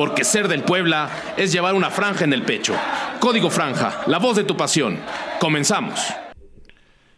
porque ser del Puebla es llevar una franja en el pecho. Código Franja, la voz de tu pasión. Comenzamos.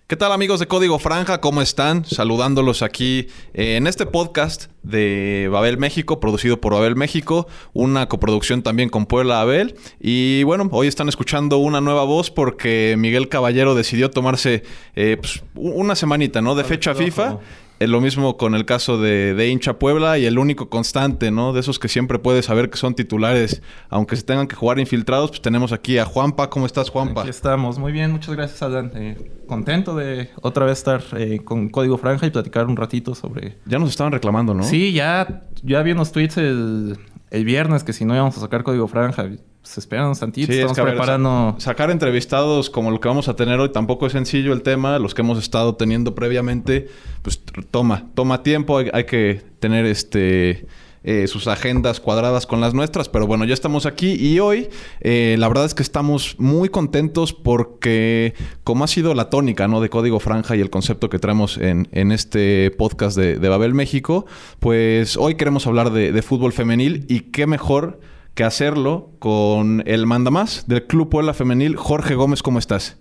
¿Qué tal amigos de Código Franja? ¿Cómo están? Saludándolos aquí eh, en este podcast de Babel México, producido por Babel México, una coproducción también con Puebla Babel. Y bueno, hoy están escuchando una nueva voz porque Miguel Caballero decidió tomarse eh, pues, una semanita, ¿no? De fecha FIFA lo mismo con el caso de, de, hincha Puebla y el único constante, ¿no? De esos que siempre puedes saber que son titulares, aunque se tengan que jugar infiltrados, pues tenemos aquí a Juanpa. ¿Cómo estás, Juanpa? Aquí estamos, muy bien, muchas gracias, Adán. Eh, contento de otra vez estar eh, con Código Franja y platicar un ratito sobre... Ya nos estaban reclamando, ¿no? Sí, ya, ya vi unos tweets el, el viernes que si no íbamos a sacar Código Franja se esperan un tantito, estamos preparando... sacar entrevistados como lo que vamos a tener hoy tampoco es sencillo el tema. Los que hemos estado teniendo previamente, pues toma, toma tiempo. Hay, que tener este... Eh, sus agendas cuadradas con las nuestras, pero bueno, ya estamos aquí y hoy eh, la verdad es que estamos muy contentos porque como ha sido la tónica ¿no? de Código Franja y el concepto que traemos en, en este podcast de, Babel México, pues hoy queremos hablar de, de fútbol femenil y qué mejor que hacerlo con el mandamás del Club Puebla Femenil, Jorge Gómez. ¿Cómo estás?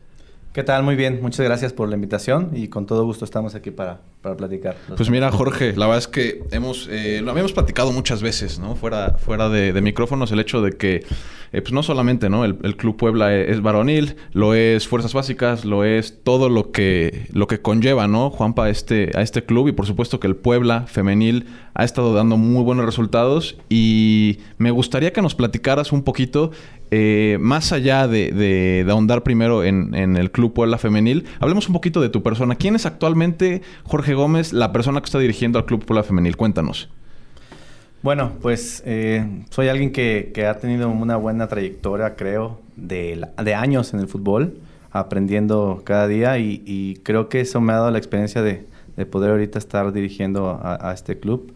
¿Qué tal? Muy bien. Muchas gracias por la invitación y con todo gusto estamos aquí para, para platicar. Pues mira, Jorge, la verdad es que hemos, eh, lo habíamos platicado muchas veces, ¿no? Fuera, fuera de, micrófonos, el hecho de que, eh, pues no solamente, ¿no? El, Club Puebla es varonil, lo es Fuerzas Básicas, lo es todo lo que, lo que conlleva, ¿no? Juanpa, a este, a este club y por supuesto que el Puebla femenil ha estado dando muy buenos resultados y me gustaría que nos platicaras un poquito eh, más allá de, ahondar primero en, el Club Puebla Femenil, hablemos un poquito de tu persona. ¿Quién es actualmente, Jorge Gómez, la persona que está dirigiendo al Club Puebla Femenil? Cuéntanos. Bueno, pues eh, soy alguien que, ha tenido una buena trayectoria, creo, de, años en el fútbol, aprendiendo cada día y, creo que eso me ha dado la experiencia de, poder ahorita estar dirigiendo a este club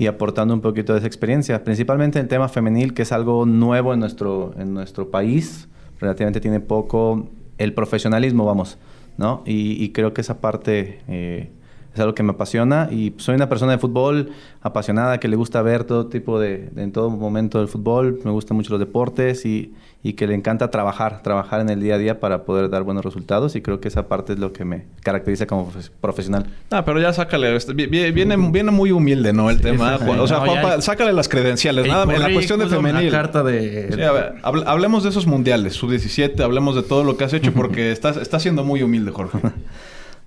y aportando un poquito de esa experiencia, principalmente en el tema femenil, que es algo nuevo en nuestro, en nuestro país, relativamente tiene poco el profesionalismo, vamos, ¿no? Y, creo que esa parte eh, es algo que me apasiona y soy una persona de fútbol apasionada que le gusta ver todo tipo de, en todo momento del fútbol, me gustan mucho los deportes y, y que le encanta trabajar, trabajar en el día a día para poder dar buenos resultados y creo que esa parte es lo que me caracteriza como profesional. Ah, pero ya sácale, este, viene, viene muy humilde, ¿no? El tema. O sea, Juanpa, sácale las credenciales, nada, en la cuestión de femenil. carta de... hablemos de esos mundiales, sub-17, hablemos de todo lo que has hecho porque estás, está siendo muy humilde, Jorge.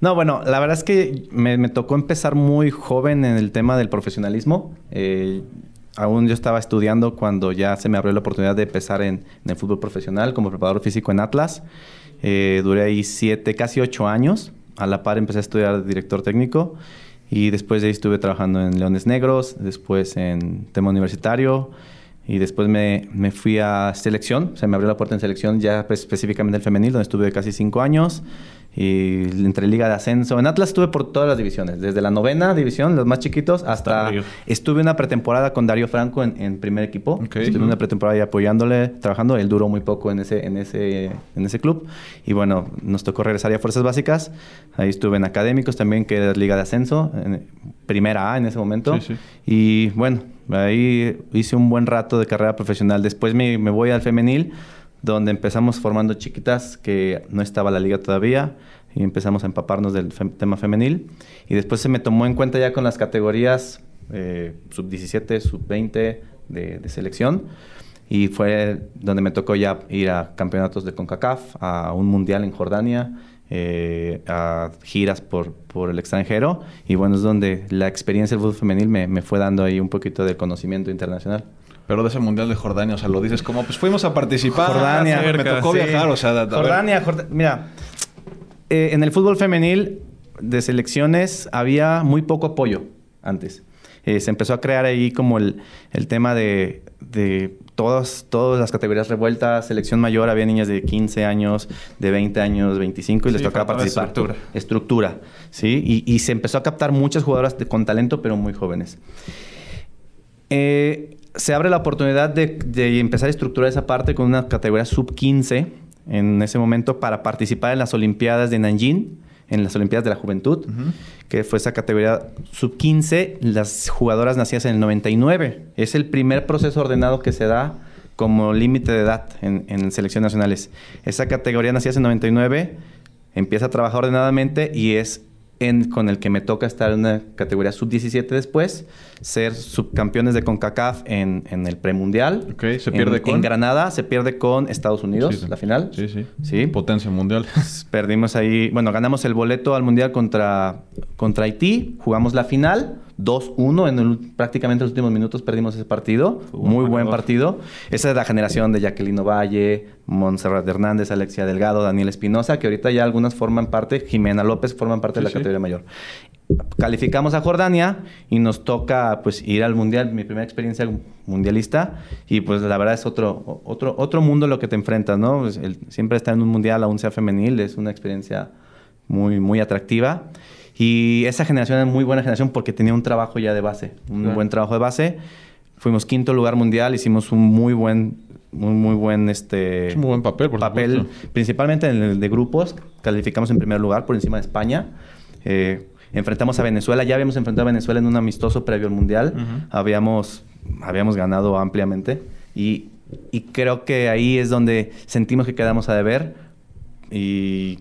No, bueno, la verdad es que me, tocó empezar muy joven en el tema del profesionalismo. Eh, aún yo estaba estudiando cuando ya se me abrió la oportunidad de empezar en, el fútbol profesional como preparador físico en Atlas. Eh, duré ahí siete, casi ocho años. A la par empecé a estudiar director técnico y después de ahí estuve trabajando en Leones Negros, después en tema universitario y después me, me fui a selección. Se me abrió la puerta en selección ya pues, específicamente el femenil, donde estuve casi cinco años y entre liga de ascenso. En Atlas estuve por todas las divisiones, desde la novena división, los más chiquitos, hasta estuve una pretemporada con Darío Franco en, primer equipo. Estuve una pretemporada ahí apoyándole, trabajando. Él duró muy poco en ese, en ese, en ese club. Y bueno, nos tocó regresar a Fuerzas Básicas. Ahí estuve en Académicos también, que era Liga de Ascenso, en primera A en ese momento. Y bueno, ahí hice un buen rato de carrera profesional. Después me, me voy al femenil donde empezamos formando chiquitas, que no estaba la liga todavía, y empezamos a empaparnos del tema femenil. Y después se me tomó en cuenta ya con las categorías eh, sub-17, sub-20 de, selección. Y fue donde me tocó ya ir a campeonatos de CONCACAF, a un mundial en Jordania, eh, a giras por, por el extranjero. Y bueno, es donde la experiencia del fútbol femenil me, me fue dando ahí un poquito de conocimiento internacional. Pero de ese Mundial de Jordania, o sea, lo dices como, pues fuimos a participar. Jordania. me tocó viajar, o sea... Jordania, mira, eh, en el fútbol femenil de selecciones había muy poco apoyo antes. Eh, se empezó a crear ahí como el, el tema de, de todas, todas las categorías revueltas, selección mayor, había niñas de 15 años, de 20 años, 25 y les tocaba participar. Estructura. Estructura, ¿sí? Y, y, se empezó a captar muchas jugadoras de, con talento, pero muy jóvenes. Eh, se abre la oportunidad de, empezar a estructurar esa parte con una categoría sub-15 en ese momento para participar en las Olimpiadas de Nanjing en las Olimpiadas de la Juventud, que fue esa categoría sub-15, las jugadoras nacidas en el 99. Es el primer proceso ordenado que se da como límite de edad en, en selecciones nacionales. Esa categoría nacidas en el 99 empieza a trabajar ordenadamente y es con el que me toca estar en una categoría sub-17 después, ser subcampeones de CONCACAF en, en el premundial. Ok, se pierde en, con. En Granada se pierde con Estados Unidos, la final. Sí, sí. Sí. Potencia mundial. Perdimos ahí, bueno, ganamos el boleto al mundial contra, contra Haití, jugamos la final. 2-1 en el, prácticamente los últimos minutos perdimos ese partido. Muy buen partido. Esa es la generación de Jacqueline Valle, Montserrat Hernández, Alexia Delgado, Daniel Espinosa, que ahorita ya algunas forman parte, Jimena López forman parte de la categoría mayor. Calificamos a Jordania y nos toca pues ir al mundial, mi primera experiencia mundialista y pues la verdad es otro otro otro mundo lo que te enfrentas, ¿no? Pues, el, siempre estar en un mundial aún sea femenil es una experiencia muy muy atractiva. Y esa generación es muy buena generación porque tenía un trabajo ya de base, un Claro. buen trabajo de base. Fuimos quinto lugar mundial, hicimos un muy buen, muy, muy buen este Es un muy buen papel, por papel, supuesto. principalmente en el de grupos. Calificamos en primer lugar por encima de España. Eh, enfrentamos a Venezuela, ya habíamos enfrentado a Venezuela en un amistoso previo al mundial. habíamos, habíamos ganado ampliamente y, y creo que ahí es donde sentimos que quedamos a deber y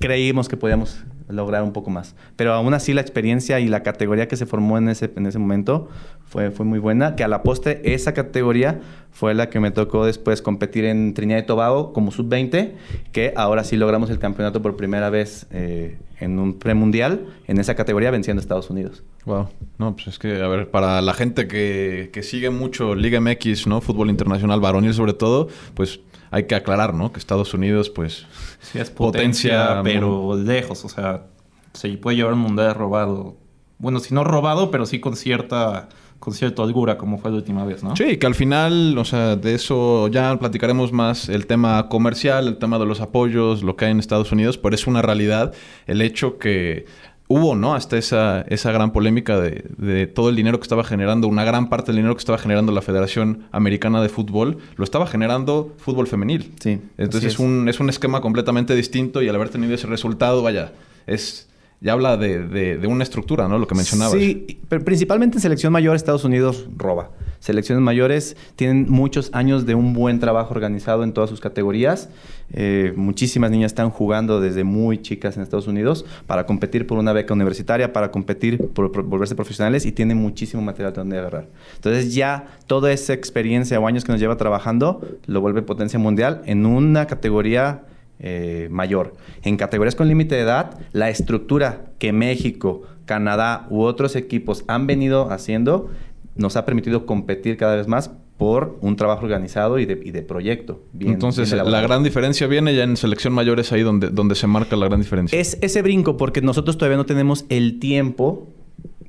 creímos que podíamos lograr un poco más. Pero aún así la experiencia y la categoría que se formó en ese, en ese momento fue, fue muy buena. Que a la postre esa categoría fue la que me tocó después competir en Trinidad y Tobago como sub-20, que ahora sí logramos el campeonato por primera vez eh, en un premundial en esa categoría venciendo a Estados Unidos. Wow. No, pues es que, a ver, para la gente que, que sigue mucho Liga MX, ¿no? Fútbol internacional varonil sobre todo, pues hay que aclarar, ¿no? Que Estados Unidos, pues... Sí, es potencia, pero lejos. O sea, se puede llevar un mundial robado. Bueno, si no robado, pero sí con cierta, con cierta holgura, como fue la última vez, ¿no? Sí, que al final, o sea, de eso ya platicaremos más el tema comercial, el tema de los apoyos, lo que hay en Estados Unidos, pero es una realidad el hecho que hubo, ¿no? Hasta esa, esa gran polémica de, de todo el dinero que estaba generando, una gran parte del dinero que estaba generando la Federación Americana de Fútbol, lo estaba generando fútbol femenil. Sí, Entonces así es, un, es un esquema completamente distinto y al haber tenido ese resultado, vaya, es... Ya habla de, de- una estructura, ¿no? Lo que mencionabas. Sí, pero principalmente en selección mayor Estados Unidos roba. Selecciones mayores tienen muchos años de un buen trabajo organizado en todas sus categorías. Eh, muchísimas niñas están jugando desde muy chicas en Estados Unidos para competir por una beca universitaria, para competir por, volverse profesionales y tienen muchísimo material de donde agarrar. Entonces ya toda esa experiencia o años que nos lleva trabajando lo vuelve potencia mundial en una categoría eh, mayor. En categorías con límite de edad, la estructura que México, Canadá u otros equipos han venido haciendo nos ha permitido competir cada vez más por un trabajo organizado y de, y de proyecto. bien- Entonces, bien la gran diferencia viene ya en selección mayor, es ahí donde, donde se marca la gran diferencia. Es ese brinco porque nosotros todavía no tenemos el tiempo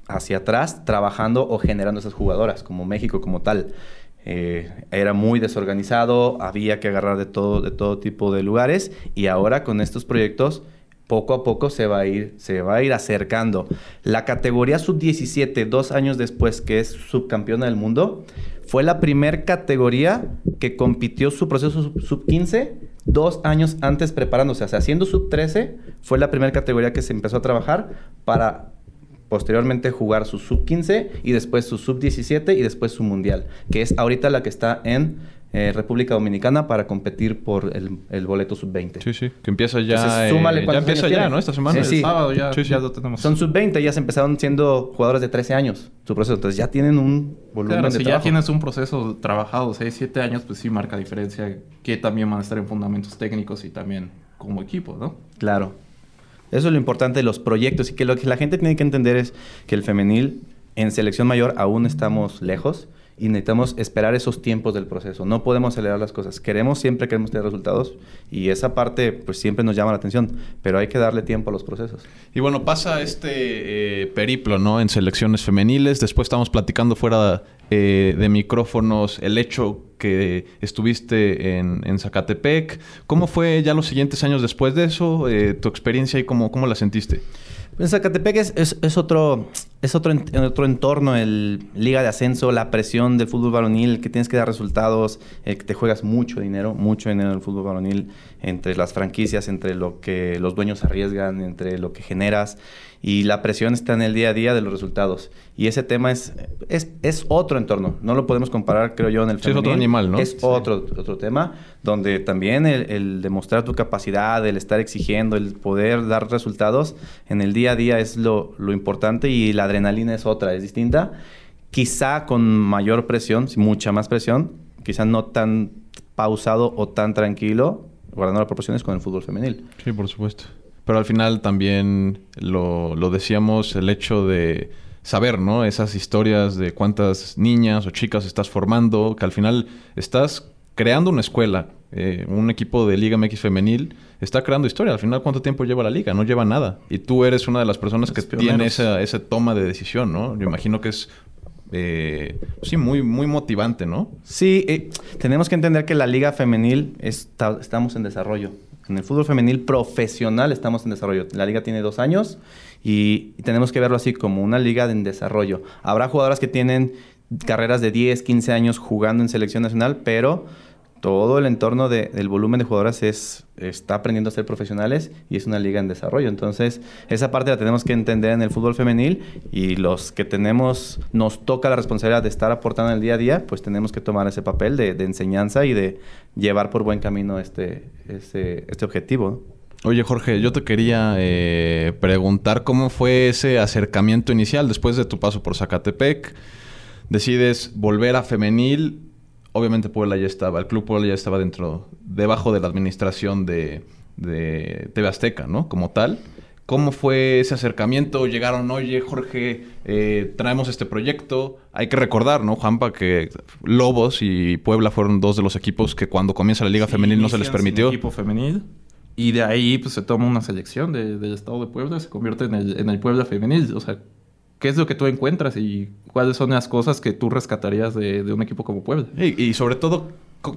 hacia atrás trabajando o generando esas jugadoras, como México como tal. Eh, era muy desorganizado, había que agarrar de todo, de todo tipo de lugares y ahora con estos proyectos poco a poco se va a ir, se va a ir acercando. La categoría sub-17, dos años después, que es subcampeona del mundo, fue la primer categoría que compitió su proceso sub- sub-15 dos años antes preparándose. O sea, siendo sub-13, fue la primera categoría que se empezó a trabajar para posteriormente jugar su sub-15 y después su sub-17 y después su mundial, que es ahorita la que está en eh, República Dominicana para competir por el, el boleto sub-20. Sí, sí. Que empieza ya. Entonces, eh, súmale ya cuántos empieza años ya, tiene. ¿no? Esta semana. Sí, sí. El sábado ya, Sí, sí. ya lo tenemos. Son sub-20, ya se empezaron siendo jugadores de 13 años, su proceso. Entonces ya tienen un volumen Claro, de si ya tienes un proceso trabajado 6, 7 años, pues sí marca diferencia que también van a estar en fundamentos técnicos y también como equipo, ¿no? Claro. Eso es lo importante de los proyectos y que lo que la gente tiene que entender es que el femenil en selección mayor aún estamos lejos y necesitamos esperar esos tiempos del proceso. No podemos acelerar las cosas. Queremos, siempre queremos tener resultados y esa parte pues siempre nos llama la atención, pero hay que darle tiempo a los procesos. Y bueno, pasa este eh, periplo, ¿no? En selecciones femeniles. Después estamos platicando fuera eh, de micrófonos el hecho que estuviste en, en Zacatepec. ¿Cómo fue ya los siguientes años después de eso? Eh, ¿Tu experiencia y cómo, cómo la sentiste? En Zacatepec es, es- es otro, es otro, otro entorno, el liga de ascenso, la presión del fútbol varonil, que tienes que dar resultados, que te juegas mucho dinero, mucho dinero en el fútbol varonil, entre las franquicias, entre lo que los dueños arriesgan, entre lo que generas y la presión está en el día a día de los resultados. Y ese tema es, es, es otro entorno. No lo podemos comparar, creo yo, en el sí, es otro animal, ¿no? Es otro, otro tema donde también el, demostrar tu capacidad, el estar exigiendo, el poder dar resultados en el día a día es lo, lo importante y la adrenalina es otra, es distinta. Quizá con mayor presión, mucha más presión, quizá no tan pausado o tan tranquilo, guardando las proporciones con el fútbol femenil. Sí, por supuesto. Pero al final también lo, lo decíamos, el hecho de saber, ¿no? Esas historias de cuántas niñas o chicas estás formando, que al final estás creando una escuela, eh, un equipo de Liga MX femenil está creando historia. Al final, ¿cuánto tiempo lleva la liga? No lleva nada. Y tú eres una de las personas que tiene esa, esa, toma de decisión, ¿no? Yo imagino que es eh, sí, muy, muy motivante, ¿no? Sí, eh, tenemos que entender que la liga femenil está, estamos en desarrollo. En el fútbol femenil profesional estamos en desarrollo. La liga tiene dos años y, tenemos que verlo así como una liga en desarrollo. Habrá jugadoras que tienen carreras de 10, 15 años jugando en selección nacional, pero todo el entorno del volumen de jugadoras es, está aprendiendo a ser profesionales y es una liga en desarrollo. Entonces, esa parte la tenemos que entender en el fútbol femenil y los que tenemos, nos toca la responsabilidad de estar aportando en el día a día, pues tenemos que tomar ese papel de, enseñanza y de llevar por buen camino este, este, este objetivo. Oye Jorge, yo te quería eh, preguntar cómo fue ese acercamiento inicial después de tu paso por Zacatepec. Decides volver a femenil obviamente Puebla ya estaba, el Club Puebla ya estaba dentro, debajo de la administración de, de TV Azteca, ¿no? Como tal. ¿Cómo fue ese acercamiento? Llegaron, oye, Jorge, eh, traemos este proyecto. Hay que recordar, ¿no, Juanpa, que Lobos y Puebla fueron dos de los equipos que cuando comienza la Liga Femenil no se les permitió. equipo femenil. Y de ahí pues, se toma una selección del Estado de Puebla, se convierte en el, en el Puebla Femenil. O sea, ¿qué es lo que tú encuentras y cuáles son las cosas que tú rescatarías de, un equipo como Puebla? Y, sobre todo,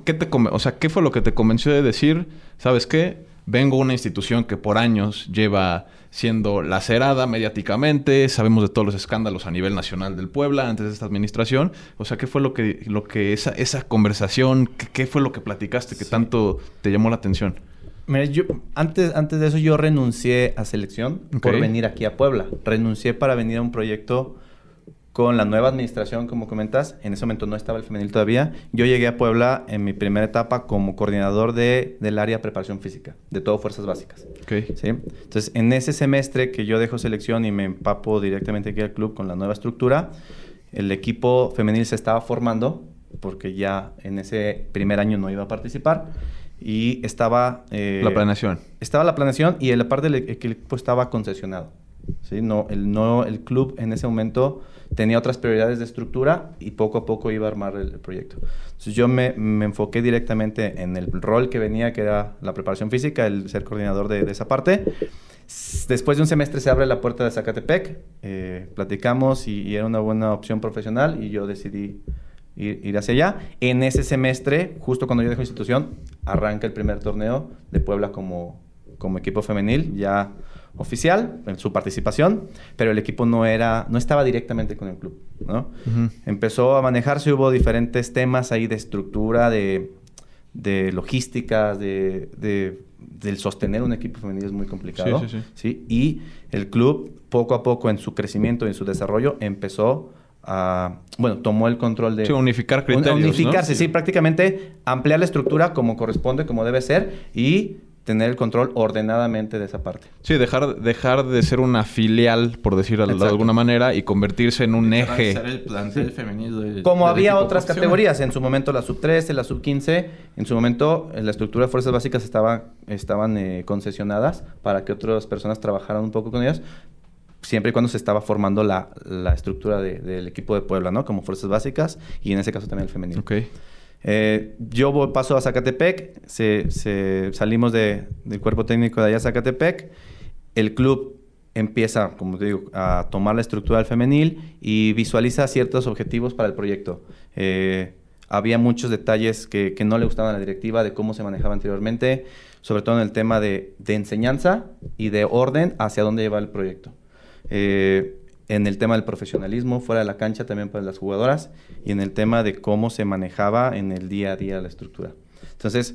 ¿qué, te o sea, ¿qué fue lo que te convenció de decir, sabes qué? Vengo a una institución que por años lleva siendo lacerada mediáticamente, sabemos de todos los escándalos a nivel nacional del Puebla antes de esta administración. O sea, ¿qué fue lo que, lo que esa, esa conversación, qué, fue lo que platicaste que tanto te llamó la atención? Mira, yo, antes, antes de eso yo renuncié a selección por venir aquí a Puebla. Renuncié para venir a un proyecto con la nueva administración, como comentas. En ese momento no estaba el femenil todavía. Yo llegué a Puebla en mi primera etapa como coordinador de, del área de preparación física, de todo fuerzas básicas. ¿sí? Entonces, en ese semestre que yo dejo selección y me empapo directamente aquí al club con la nueva estructura, el equipo femenil se estaba formando porque ya en ese primer año no iba a participar y estaba... Eh, la planeación. Estaba la planeación y la parte del equipo estaba concesionado. ¿sí? No, el, no, el club en ese momento tenía otras prioridades de estructura y poco a poco iba a armar el, proyecto. Entonces yo me, me, enfoqué directamente en el rol que venía, que era la preparación física, el ser coordinador de, de esa parte. Después de un semestre se abre la puerta de Zacatepec, eh, platicamos y, y, era una buena opción profesional y yo decidí ir, hacia allá. En ese semestre, justo cuando yo dejo institución, arranca el primer torneo de Puebla como, como equipo femenil, ya oficial, en su participación, pero el equipo no, era, no estaba directamente con el club. ¿no? Empezó a manejarse, hubo diferentes temas ahí de estructura, de, de logística, de, de, del sostener un equipo femenil es muy complicado. Sí, sí, sí. Y el club, poco a poco en su crecimiento y en su desarrollo, empezó bueno, tomó el control de... Sí, unificar criterios, Unificarse, sí, prácticamente ampliar la estructura como corresponde, como debe ser y tener el control ordenadamente de esa parte. Sí, dejar, dejar de ser una filial, por decirlo de alguna manera, y convertirse en un eje. Como había otras categorías, en su momento la sub-13, la sub-15, en su momento la estructura de fuerzas básicas estaba, estaban eh, concesionadas para que otras personas trabajaran un poco con ellas, siempre y cuando se estaba formando la, la estructura del equipo de Puebla, ¿no? Como fuerzas básicas y en ese caso también el femenino. Ok. Eh, yo voy, paso a Zacatepec, se, se, salimos de, del cuerpo técnico de allá a Zacatepec, el club empieza, como te digo, a tomar la estructura del femenil y visualiza ciertos objetivos para el proyecto. Eh, había muchos detalles que, que, no le gustaban a la directiva de cómo se manejaba anteriormente, sobre todo en el tema de, de enseñanza y de orden hacia dónde lleva el proyecto. Eh, en el tema del profesionalismo fuera de la cancha también para las jugadoras y en el tema de cómo se manejaba en el día a día la estructura. Entonces,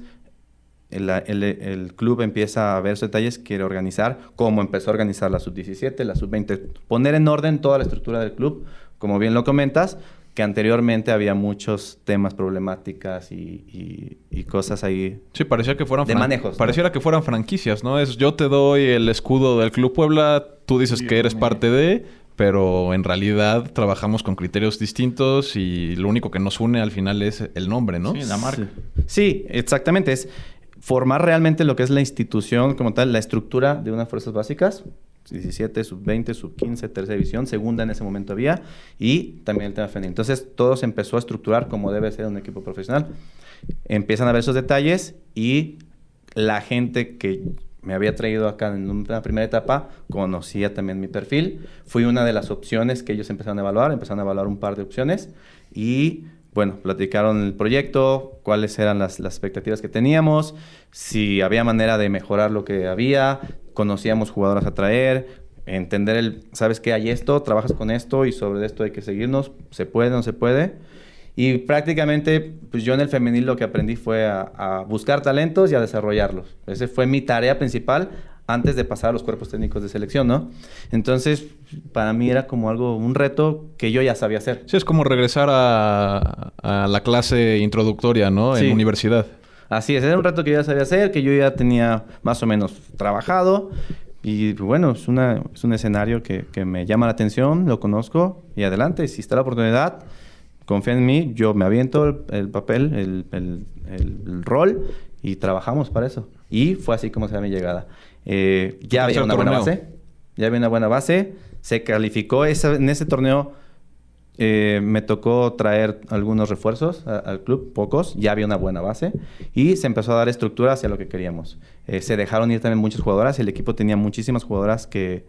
el, el- el club empieza a ver esos detalles, quiere organizar, como empezó a organizar la sub-17, la sub-20, poner en orden toda la estructura del club, como bien lo comentas, que anteriormente había muchos temas, problemáticas y, y- y cosas ahí. Sí, parecía que fueran De manejos, ¿no? Pareciera que fueran franquicias, ¿no? Es yo te doy el escudo del Club Puebla, tú dices que eres me- parte de, pero en realidad trabajamos con criterios distintos y lo único que nos une al final es el nombre, ¿no? Sí, la marca. Sí, exactamente. Es formar realmente lo que es la institución como tal, la estructura de unas fuerzas básicas. 17, sub-20, sub-15, tercera división, segunda en ese momento había, y también el tema femenil. Entonces, todo se empezó a estructurar como debe ser un equipo profesional. Empiezan a ver esos detalles y la gente que me había traído acá en una primera etapa conocía también mi perfil. Fui una de las opciones que ellos empezaron a evaluar, empezaron a evaluar un par de opciones y bueno, platicaron el proyecto, cuáles eran las, expectativas que teníamos, si había manera de mejorar lo que había, conocíamos jugadoras a traer, entender el, sabes que hay esto, trabajas con esto y sobre esto hay que seguirnos, se puede, no se puede. Y prácticamente, pues yo en el femenil lo que aprendí fue a, a buscar talentos y a desarrollarlos. Esa fue mi tarea principal antes de pasar a los cuerpos técnicos de selección, ¿no? Entonces, para mí era como algo, un reto que yo ya sabía hacer. Sí, es como regresar a, a la clase introductoria, ¿no? Sí. En universidad. Así es, era un reto que yo ya sabía hacer, que yo ya tenía más o menos trabajado. Y bueno, es, una, es un escenario que, que me llama la atención, lo conozco y adelante, si está la oportunidad, confía en mí, yo me aviento el, el papel, el, el- el- rol y trabajamos para eso. Y fue así como se da mi llegada. Eh, ya había una buena base, ya había una buena base, se calificó, esa- en ese torneo eh, me tocó traer algunos refuerzos a- al club, pocos, ya había una buena base. Y se empezó a dar estructura hacia lo que queríamos. Eh, se dejaron ir también muchas jugadoras, el equipo tenía muchísimas jugadoras que,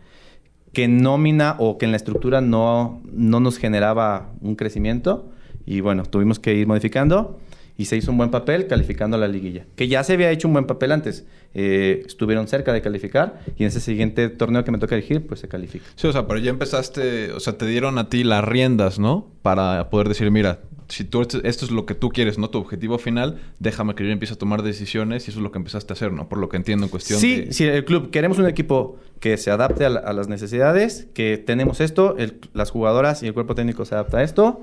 que nómina o que en la estructura no, no nos generaba un crecimiento. Y bueno, tuvimos que ir modificando y se hizo un buen papel calificando a la liguilla, que ya se había hecho un buen papel antes. Eh, estuvieron cerca de calificar y en ese siguiente torneo que me toca elegir, pues se califica. Sí, o sea, pero ya empezaste, o sea, te dieron a ti las riendas, ¿no? Para poder decir, mira, si tú esto, esto es lo que tú quieres, no tu objetivo final, déjame que yo empiece a tomar decisiones y eso es lo que empezaste a hacer, ¿no? Por lo que entiendo en cuestión Sí, de... sí, el club. Queremos un equipo que se adapte a, la- a las necesidades, que tenemos esto, el- las jugadoras y el cuerpo técnico se adapta a esto.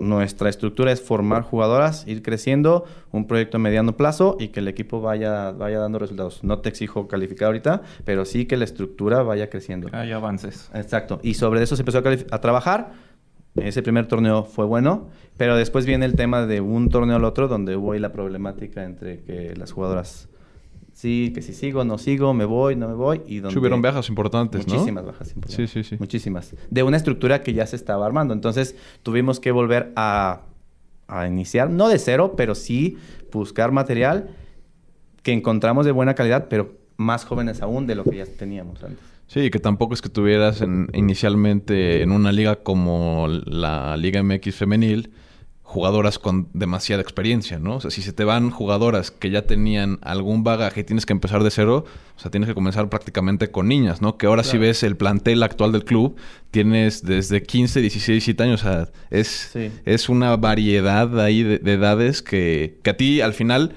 Nuestra estructura es formar jugadoras, ir creciendo, un proyecto a mediano plazo y que el equipo vaya, vaya dando resultados. No te exijo calificar ahorita, pero sí que la estructura vaya creciendo. Hay avances. Exacto. Y sobre eso se empezó a, trabajar. Ese primer torneo fue bueno, pero después viene el tema de un torneo al otro donde hubo ahí la problemática entre que las jugadoras, sí, que si sigo, no sigo, me voy, no me voy. Y donde bajas importantes, ¿no? Muchísimas bajas importantes. Sí, sí, sí. Muchísimas. De una estructura que ya se estaba armando. Entonces tuvimos que volver a, a iniciar, no de cero, pero sí buscar material que encontramos de buena calidad, pero más jóvenes aún de lo que ya teníamos antes. Sí, que tampoco es que tuvieras en- inicialmente en una liga como la Liga MX femenil jugadoras con demasiada experiencia, ¿no? O sea, si se te van jugadoras que ya tenían algún bagaje y tienes que empezar de cero, o sea, tienes que comenzar prácticamente con niñas, ¿no? Que ahora si ves el plantel actual del club, tienes desde 15, 16, 17 años, o sea, es, Sí. es una variedad ahí de, de edades que, que a ti al final...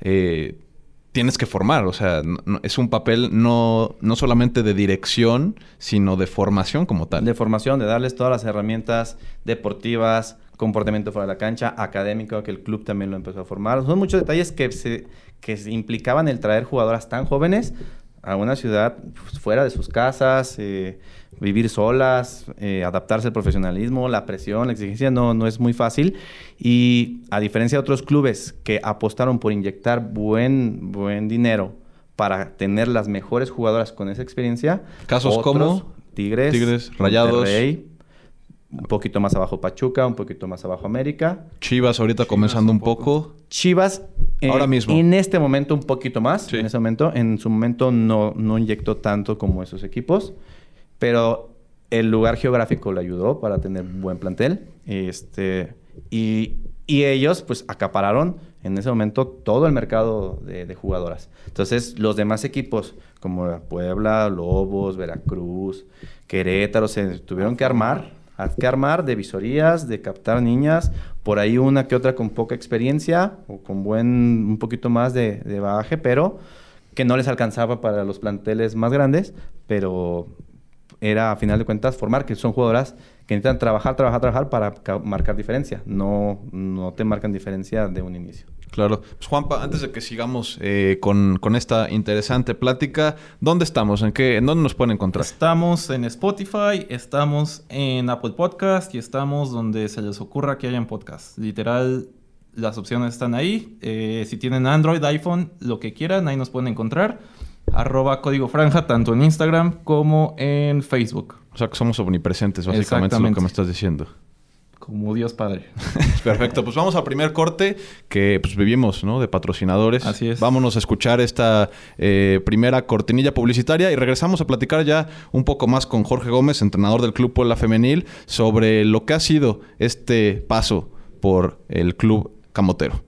eh, tienes que formar, o sea, no- es un papel no, no solamente de dirección, sino de formación como tal. De formación, de darles todas las herramientas deportivas, comportamiento fuera de la cancha, académico, que el club también lo empezó a formar. Son muchos detalles que se, que se implicaban el traer jugadoras tan jóvenes a una ciudad pues, fuera de sus casas, eh, vivir solas, eh, adaptarse al profesionalismo, la presión, la exigencia, no, no es muy fácil. Y a diferencia de otros clubes que apostaron por inyectar buen, buen dinero para tener las mejores jugadoras con esa experiencia. Casos como Tigres, Tigres, Rayados. Monterrey, un poquito más abajo Pachuca, un poquito más abajo América. Chivas ahorita comenzando un poco. Chivas, eh, Ahora mismo. en este momento un poquito más, Sí. en ese momento, en su momento no, no inyectó tanto como esos equipos, pero el lugar geográfico le ayudó para tener buen plantel, este, y Y ellos, pues, acapararon en ese momento todo el mercado de, jugadoras. Entonces, los demás equipos, como Puebla, Lobos, Veracruz, Querétaro, se tuvieron que armar, que armar de visorías, de captar niñas, por ahí una que otra con poca experiencia o con buen, un poquito más de, de bagaje, pero que no les alcanzaba para los planteles más grandes, pero era a final de cuentas formar, que son jugadoras que necesitan trabajar, trabajar, trabajar para marcar diferencia. No, no te marcan diferencia de un inicio. Claro. Pues Juanpa, antes de que sigamos eh, con, esta interesante plática, ¿dónde estamos? ¿En, qué, ¿En dónde nos pueden encontrar? Estamos en Spotify, estamos en Apple Podcast y estamos donde se les ocurra que hayan podcast. Literal, las opciones están ahí. Eh, si tienen Android, iPhone, lo que quieran, ahí nos pueden encontrar. Arroba código franja, tanto en Instagram como en Facebook. O sea que somos omnipresentes, básicamente es lo que me estás diciendo. Como Dios Padre. Perfecto, pues vamos al primer corte que pues vivimos, ¿no? De patrocinadores. Así es. Vámonos a escuchar esta eh, primera cortinilla publicitaria y regresamos a platicar ya un poco más con Jorge Gómez, entrenador del Club Puebla Femenil, sobre lo que ha sido este paso por el Club Camotero.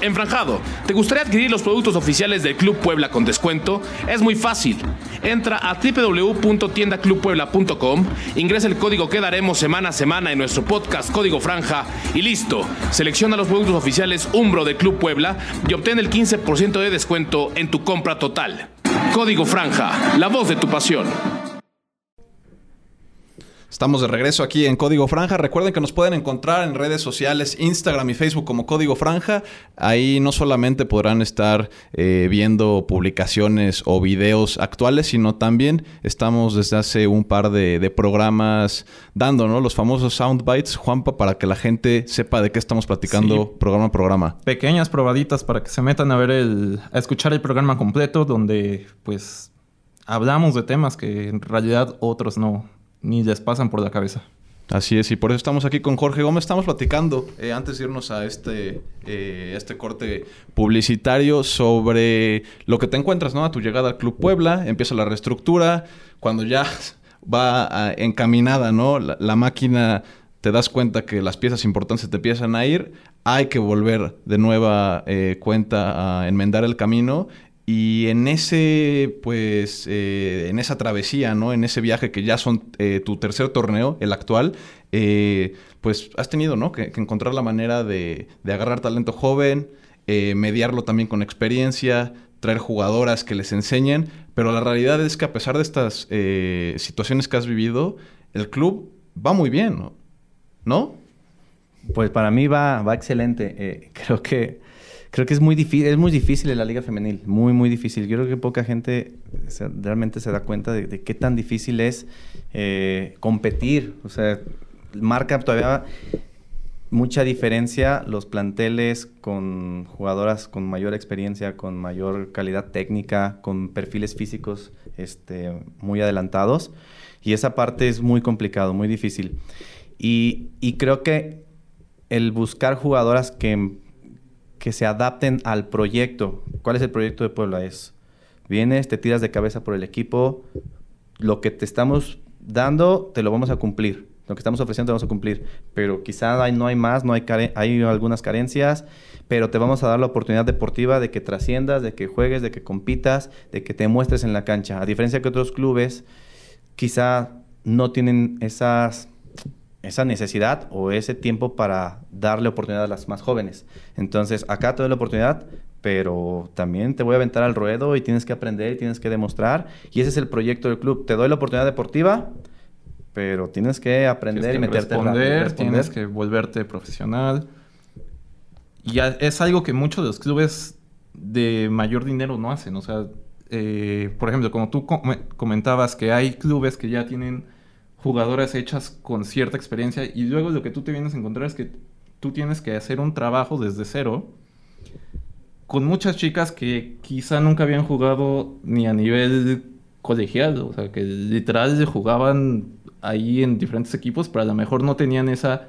Enfranjado, ¿te gustaría adquirir los productos oficiales del Club Puebla con descuento? Es muy fácil. Entra a www.tiendaclubpuebla.com, ingresa el código que daremos semana a semana en nuestro podcast Código Franja y listo. Selecciona los productos oficiales Umbro del Club Puebla y obtén el 15% de descuento en tu compra total. Código Franja, la voz de tu pasión. Estamos de regreso aquí en Código Franja. Recuerden que nos pueden encontrar en redes sociales, Instagram y Facebook como Código Franja. Ahí no solamente podrán estar eh, viendo publicaciones o videos actuales, sino también estamos desde hace un par de, programas dando ¿no? los famosos soundbites, Juanpa, para que la gente sepa de qué estamos platicando programa a programa. Pequeñas probaditas para que se metan a ver el, a escuchar el programa completo, donde pues hablamos de temas que en realidad otros no, ni les pasan por la cabeza. Así es, y por eso estamos aquí con Jorge Gómez. Estamos platicando, eh, antes de irnos a este, eh, este corte publicitario, sobre lo que te encuentras, ¿no? A tu llegada al Club Puebla, empieza la reestructura, cuando ya va encaminada, ¿no? La, máquina, te das cuenta que las piezas importantes te empiezan a ir, hay que volver de nueva eh, cuenta a enmendar el camino y en ese, pues, eh, en esa travesía, ¿no? En ese viaje que ya son eh, tu tercer torneo, el actual, eh, pues has tenido, ¿no? Que, encontrar la manera de, agarrar talento joven, mediarlo también con experiencia, traer jugadoras que les enseñen. Pero la realidad es que a pesar de estas situaciones que has vivido, el club va muy bien, ¿no? ¿No? Pues para mí va, va excelente. creo que creo que es muy difícil, es muy difícil en la liga femenil, muy, muy difícil. Yo creo que poca gente realmente se da cuenta de, qué tan difícil es eh, competir. O sea, marca todavía mucha diferencia los planteles con jugadoras con mayor experiencia, con mayor calidad técnica, con perfiles físicos este, muy adelantados. Y esa parte es muy complicado, muy difícil. Y, y creo que el buscar jugadoras que que se adapten al proyecto. ¿Cuál es el proyecto de Puebla? Es, vienes, te tiras de cabeza por el equipo, lo que te estamos dando, te lo vamos a cumplir. Lo que estamos ofreciendo te vamos a cumplir. Pero quizá hay, no hay más, no hay, hay algunas carencias, pero te vamos a dar la oportunidad deportiva de que trasciendas, de que juegues, de que compitas, de que te muestres en la cancha. A diferencia que otros clubes, quizá no tienen esas esa necesidad o ese tiempo para darle oportunidad a las más jóvenes. Entonces, acá te doy la oportunidad, pero también te voy a aventar al ruedo y tienes que aprender y tienes que demostrar. Y ese es el proyecto del club. Te doy la oportunidad deportiva, pero tienes que aprender y meterte responder, responder. Tienes que volverte profesional. Y es algo que muchos de los clubes de mayor dinero no hacen. O sea, eh, por ejemplo, como tú comentabas que hay clubes que ya tienen jugadoras hechas con cierta experiencia y luego lo que tú te vienes a encontrar es que tú tienes que hacer un trabajo desde cero con muchas chicas que quizá nunca habían jugado ni a nivel colegial, o sea, que literal jugaban ahí en diferentes equipos, pero a lo mejor no tenían esa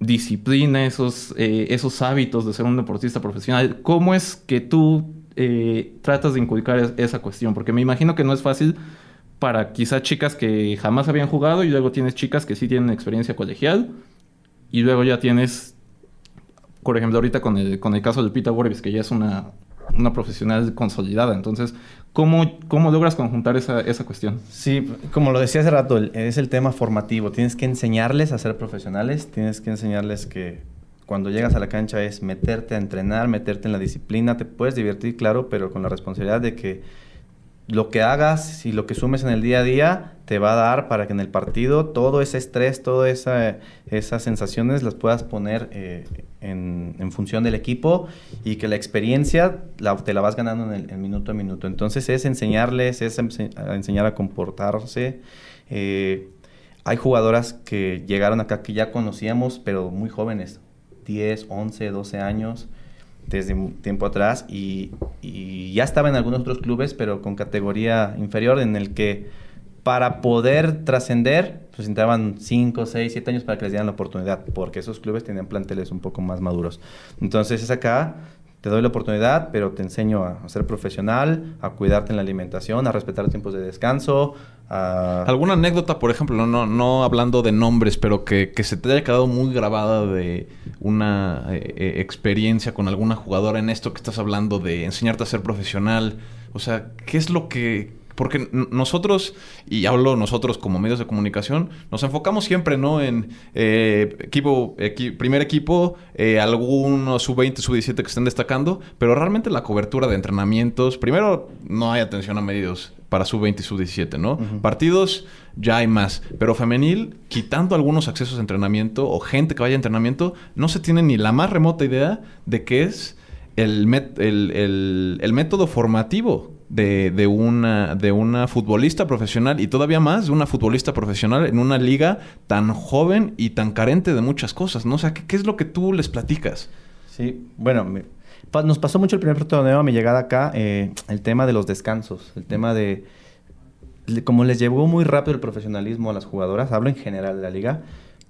disciplina, esos, eh, esos hábitos de ser un deportista profesional. ¿Cómo es que tú eh, tratas de inculcar esa cuestión? Porque me imagino que no es fácil para quizá chicas que jamás habían jugado y luego tienes chicas que sí tienen experiencia colegial Y luego ya tienes, por ejemplo, ahorita con el, con el caso del Pita Borbis, que ya es una, una profesional consolidada. Entonces, ¿cómo, cómo logras conjuntar esa, esa cuestión? Sí, como lo decía hace rato, es el tema formativo. Tienes que enseñarles a ser profesionales, tienes que enseñarles que cuando llegas a la cancha es meterte a entrenar, meterte en la disciplina. Te puedes divertir, claro, pero con la responsabilidad de que lo que hagas y lo que sumes en el día a día te va a dar para que en el partido todo ese estrés, todas esa, esas sensaciones las puedas poner eh, en, función del equipo y que la experiencia la- te la vas ganando en el minuto a minuto. Entonces es enseñarles, es enseñar a comportarse. Eh, hay jugadoras que llegaron acá que ya conocíamos, pero muy jóvenes, 10, 11, 12 años desde tiempo atrás y, y ya estaba en algunos otros clubes, pero con categoría inferior, en el que para poder trascender, pues necesitaban 5, 6, 7 años para que les dieran la oportunidad, porque esos clubes tenían planteles un poco más maduros. Entonces es acá, te doy la oportunidad, pero te enseño a, ser profesional, a cuidarte en la alimentación, a respetar tiempos de descanso. ¿Alguna anécdota, por ejemplo, no, no, no hablando de nombres, pero que, que se te haya quedado muy grabada de una eh, eh, experiencia con alguna jugadora en esto que estás hablando de enseñarte a ser profesional? O sea, ¿qué es lo que... Porque nosotros, y hablo nosotros como medios de comunicación, nos enfocamos siempre, ¿no? En eh, equipo, equi- primer equipo, eh, algunos sub-20, sub-17 que estén destacando, pero realmente la cobertura de entrenamientos, primero no hay atención a medios para sub-20 y sub-17, ¿no? Partidos ya hay más, pero femenil, quitando algunos accesos a entrenamiento o gente que vaya a entrenamiento, no se tiene ni la más remota idea de qué es el, el- el método formativo de, de una, de una futbolista profesional y todavía más de una futbolista profesional en una liga tan joven y tan carente de muchas cosas, ¿no? O sea, ¿qué, qué es lo que tú les platicas? Sí, bueno, nos pasó mucho el primer torneo a mi llegada acá, eh, el tema de los descansos, el tema de, le- como les llevó muy rápido el profesionalismo a las jugadoras, hablo en general de la liga,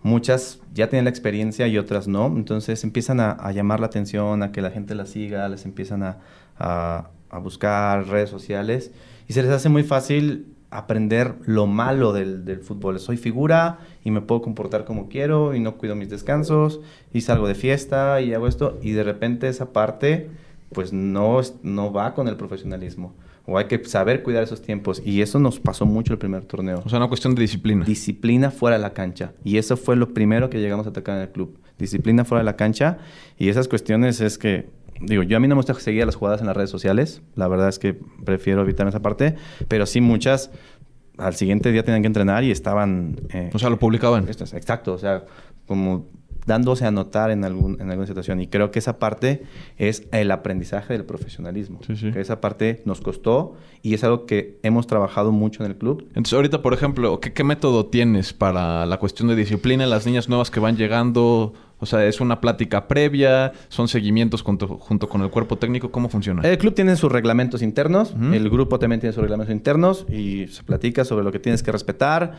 muchas ya tienen la experiencia y otras no, entonces empiezan a, llamar la atención, a que la gente las siga, les empiezan a- a buscar redes sociales y se les hace muy fácil aprender lo malo del, del fútbol. Soy figura y me puedo comportar como quiero y no cuido mis descansos y salgo de fiesta y hago esto y de repente esa parte pues no, no va con el profesionalismo. O hay que saber cuidar esos tiempos. Y eso nos pasó mucho el primer torneo. O sea, una cuestión de disciplina. Disciplina fuera de la cancha. Y eso fue lo primero que llegamos a atacar en el club. Disciplina fuera de la cancha. Y esas cuestiones es que, digo, yo a mí no me gusta seguir las jugadas en las redes sociales. La verdad es que prefiero evitar esa parte. Pero sí muchas al siguiente día tenían que entrenar y estaban... eh, O sea, lo publicaban. Exacto, o sea, como dándose a notar en, algún, en alguna situación. Y creo que esa parte es el aprendizaje del profesionalismo. Sí, sí. Que esa parte nos costó y es algo que hemos trabajado mucho en el club. Entonces, ahorita, por ejemplo, ¿qué, qué método tienes para la cuestión de disciplina? Las niñas nuevas que van llegando, o sea, ¿es una plática previa? ¿Son seguimientos junto, junto con el cuerpo técnico? ¿Cómo funciona? El club tiene sus reglamentos internos, Ujú. el grupo también tiene sus reglamentos internos y se platica sobre lo que tienes que respetar.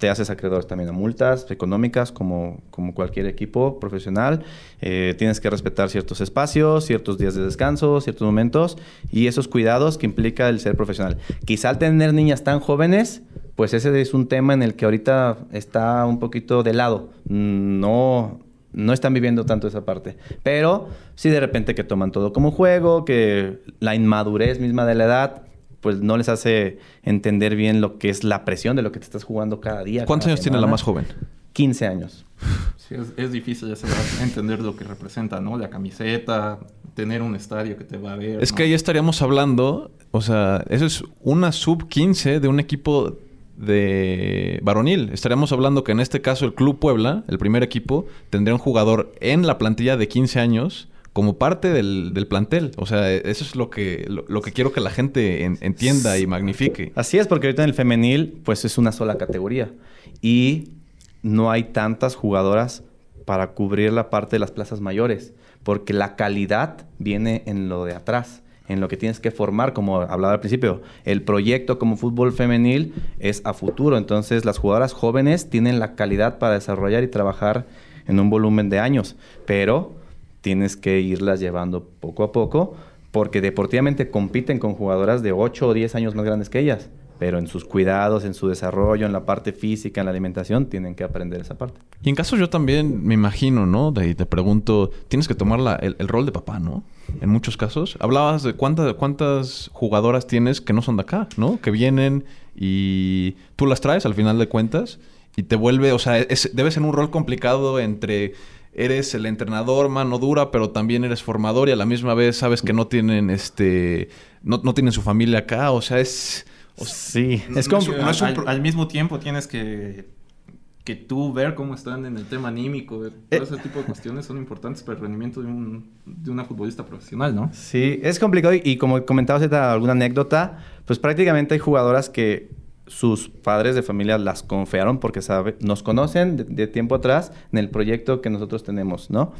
Te haces acreedores también a multas económicas como, como cualquier equipo profesional. Eh, tienes que respetar ciertos espacios, ciertos días de descanso, ciertos momentos y esos cuidados que implica el ser profesional. Quizá al tener niñas tan jóvenes, pues ese es un tema en el que ahorita está un poquito de lado. No, no están viviendo tanto esa parte. Pero sí de repente que toman todo como juego, que la inmadurez misma de la edad, pues no les hace entender bien lo que es la presión de lo que te estás jugando cada día. ¿Cuántos cada años tiene la más joven? 15 años. Sí, es, es difícil ya entender lo que representa, ¿no? La camiseta, tener un estadio que te va a ver. Es ¿no? que ahí estaríamos hablando, o sea, eso es una sub 15 de un equipo de varonil. Estaríamos hablando que en este caso el Club Puebla, el primer equipo, tendría un jugador en la plantilla de 15 años como parte del, plantel. O sea, eso es lo que, lo, que quiero que la gente en- entienda y magnifique. Así es, porque ahorita en el femenil, pues es una sola categoría. Y no hay tantas jugadoras para cubrir la parte de las plazas mayores. Porque la calidad viene en lo de atrás, en lo que tienes que formar, como hablaba al principio. El proyecto como fútbol femenil es a futuro. Entonces, las jugadoras jóvenes tienen la calidad para desarrollar y trabajar en un volumen de años. Pero tienes que irlas llevando poco a poco, porque deportivamente compiten con jugadoras de 8 o 10 años más grandes que ellas. Pero en sus cuidados, en su desarrollo, en la parte física, en la alimentación, tienen que aprender esa parte. Y en caso yo también me imagino, ¿no? De, te pregunto, tienes que tomar la, el, el, rol de papá, ¿no? En muchos casos. Hablabas de cuántas, cuántas jugadoras tienes que no son de acá, ¿no? Que vienen y tú las traes al final de cuentas y te vuelve, o sea, es, debe ser un rol complicado entre eres el entrenador mano dura, pero también eres formador y a la misma vez sabes que no tienen este no, no tienen su familia acá, o sea, es sí, es como no es al, al, mismo tiempo tienes que que tú ver cómo están en el tema anímico, todo eh, ese tipo de cuestiones son importantes para el rendimiento de, un, de una futbolista profesional, ¿no? Sí, es complicado y, y como comentabas alguna anécdota, pues prácticamente hay jugadoras que sus padres de familia las confiaron porque sabe, nos conocen de, tiempo atrás en el proyecto que nosotros tenemos, ¿no?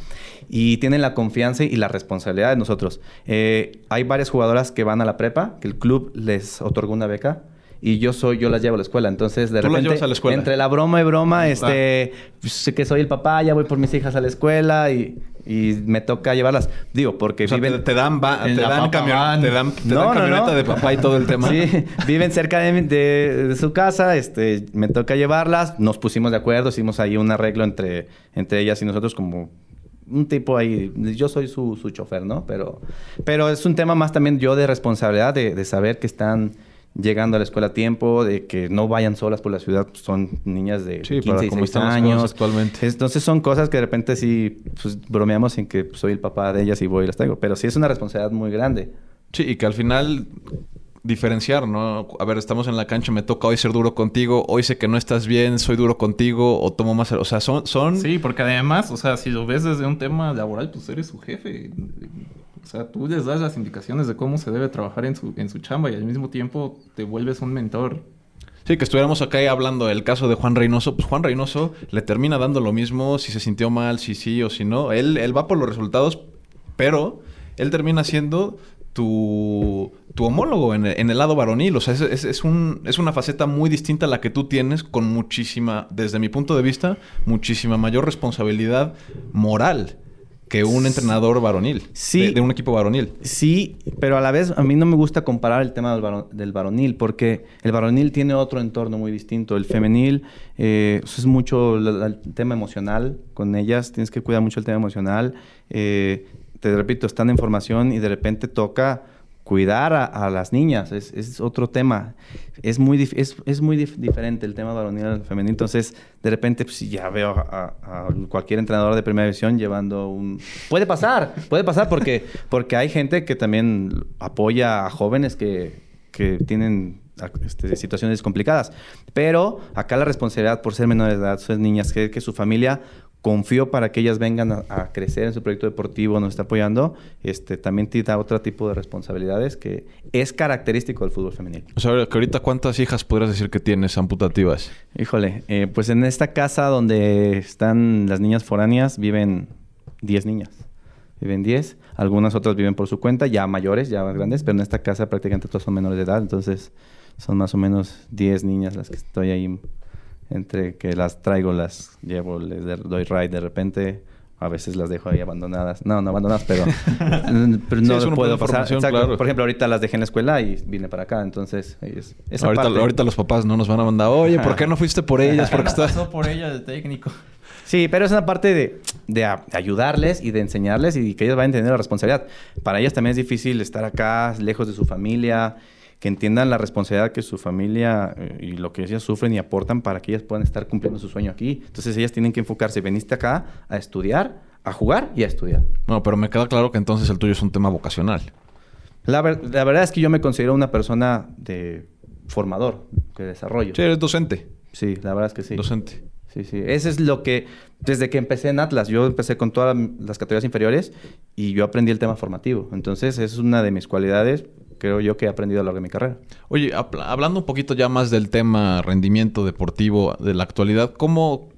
Y tienen la confianza y la responsabilidad de nosotros. Eh, hay varias jugadoras que van a la prepa, que el club les otorgó una beca y yo soy, yo las llevo a la escuela. Entonces, de repente, entre la broma y broma, ah. este, pues, sé que soy el papá, ya voy por mis hijas a la escuela y, y me toca llevarlas. Digo, porque viven... Te, dan, te, dan te dan, camioneta de papá y todo el tema. Sí, viven cerca de, de, su casa, este, me toca llevarlas. Nos pusimos de acuerdo, hicimos ahí un arreglo entre, entre ellas y nosotros como un tipo ahí, yo soy su, su chofer, ¿no? Pero, pero es un tema más también yo de responsabilidad, de, de saber que están llegando a la escuela a tiempo, de que no vayan solas por la ciudad, pues, son niñas de sí, 15 y 16 años. Actualmente. Entonces son cosas que de repente sí pues, bromeamos en que soy el papá de ellas y voy y las traigo, pero sí es una responsabilidad muy grande. Sí, y que al final diferenciar, ¿no? A ver, estamos en la cancha, me toca hoy ser duro contigo, hoy sé que no estás bien, soy duro contigo o tomo más... O sea, son... son... Sí, porque además, o sea, si lo ves desde un tema laboral, pues eres su jefe. O sea, tú les das las indicaciones de cómo se debe trabajar en su, en su chamba y al mismo tiempo te vuelves un mentor. Sí, que estuviéramos acá hablando del caso de Juan Reynoso. Pues Juan Reynoso le termina dando lo mismo si se sintió mal, si sí o si no. Él, él va por los resultados, pero él termina siendo tu, tu homólogo en el, lado varonil. O sea, es, es, es, un, es una faceta muy distinta a la que tú tienes con muchísima, desde mi punto de vista, muchísima mayor responsabilidad moral que un entrenador varonil. Sí. De, un equipo varonil. Sí, pero a la vez a mí no me gusta comparar el tema del, varonil, porque el varonil tiene otro entorno muy distinto. El femenil eh, es mucho el, tema emocional con ellas, tienes que cuidar mucho el tema emocional. Eh, te repito, están en formación y de repente toca cuidar a, las niñas, es, otro tema. Es muy, es, es muy diferente el tema varonil al femenino. Entonces, de repente, pues ya veo a, cualquier entrenador de primera división llevando un... Puede pasar, puede pasar porque, porque hay gente que también apoya a jóvenes que, que tienen este, situaciones complicadas. Pero acá la responsabilidad por ser menores de edad, son niñas, que, que su familia confío para que ellas vengan a, crecer en su proyecto deportivo, nos está apoyando, este, también tiene otro tipo de responsabilidades que es característico del fútbol femenino. O sea, que ahorita cuántas hijas podrías decir que tienes amputativas? Híjole, eh, pues en esta casa donde están las niñas foráneas viven 10 niñas. Viven 10, algunas otras viven por su cuenta, ya mayores, ya más grandes, pero en esta casa prácticamente todas son menores de edad, entonces son más o menos 10 niñas las que estoy ahí entre que las traigo, las llevo, les doy ride de repente. A veces las dejo ahí abandonadas. No, no abandonadas, pero, pero no puedo pasar. Por ejemplo, ahorita las dejé en la escuela y vine para acá. Entonces, es, ahorita, ahorita, los papás no nos van a mandar, oye, ¿por qué no fuiste por ellas? ¿Por qué pasó por ella el técnico? Sí, pero es una parte de, de, ayudarles y de enseñarles y que ellas vayan a tener la responsabilidad. Para ellas también es difícil estar acá, lejos de su familia que entiendan la responsabilidad que su familia eh, y lo que ellas sufren y aportan para que ellas puedan estar cumpliendo su sueño aquí. Entonces ellas tienen que enfocarse, veniste acá a estudiar, a jugar y a estudiar. No, pero me queda claro que entonces el tuyo es un tema vocacional. La, la verdad es que yo me considero una persona de formador, de desarrollo. Sí, eres docente. Sí, la verdad es que sí. Docente. Sí, sí. Ese es lo que, desde que empecé en Atlas, yo empecé con todas las categorías inferiores y yo aprendí el tema formativo. Entonces, es una de mis cualidades creo yo que he aprendido a lo largo de mi carrera. Oye, hablando un poquito ya más del tema rendimiento deportivo de la actualidad, ¿cómo,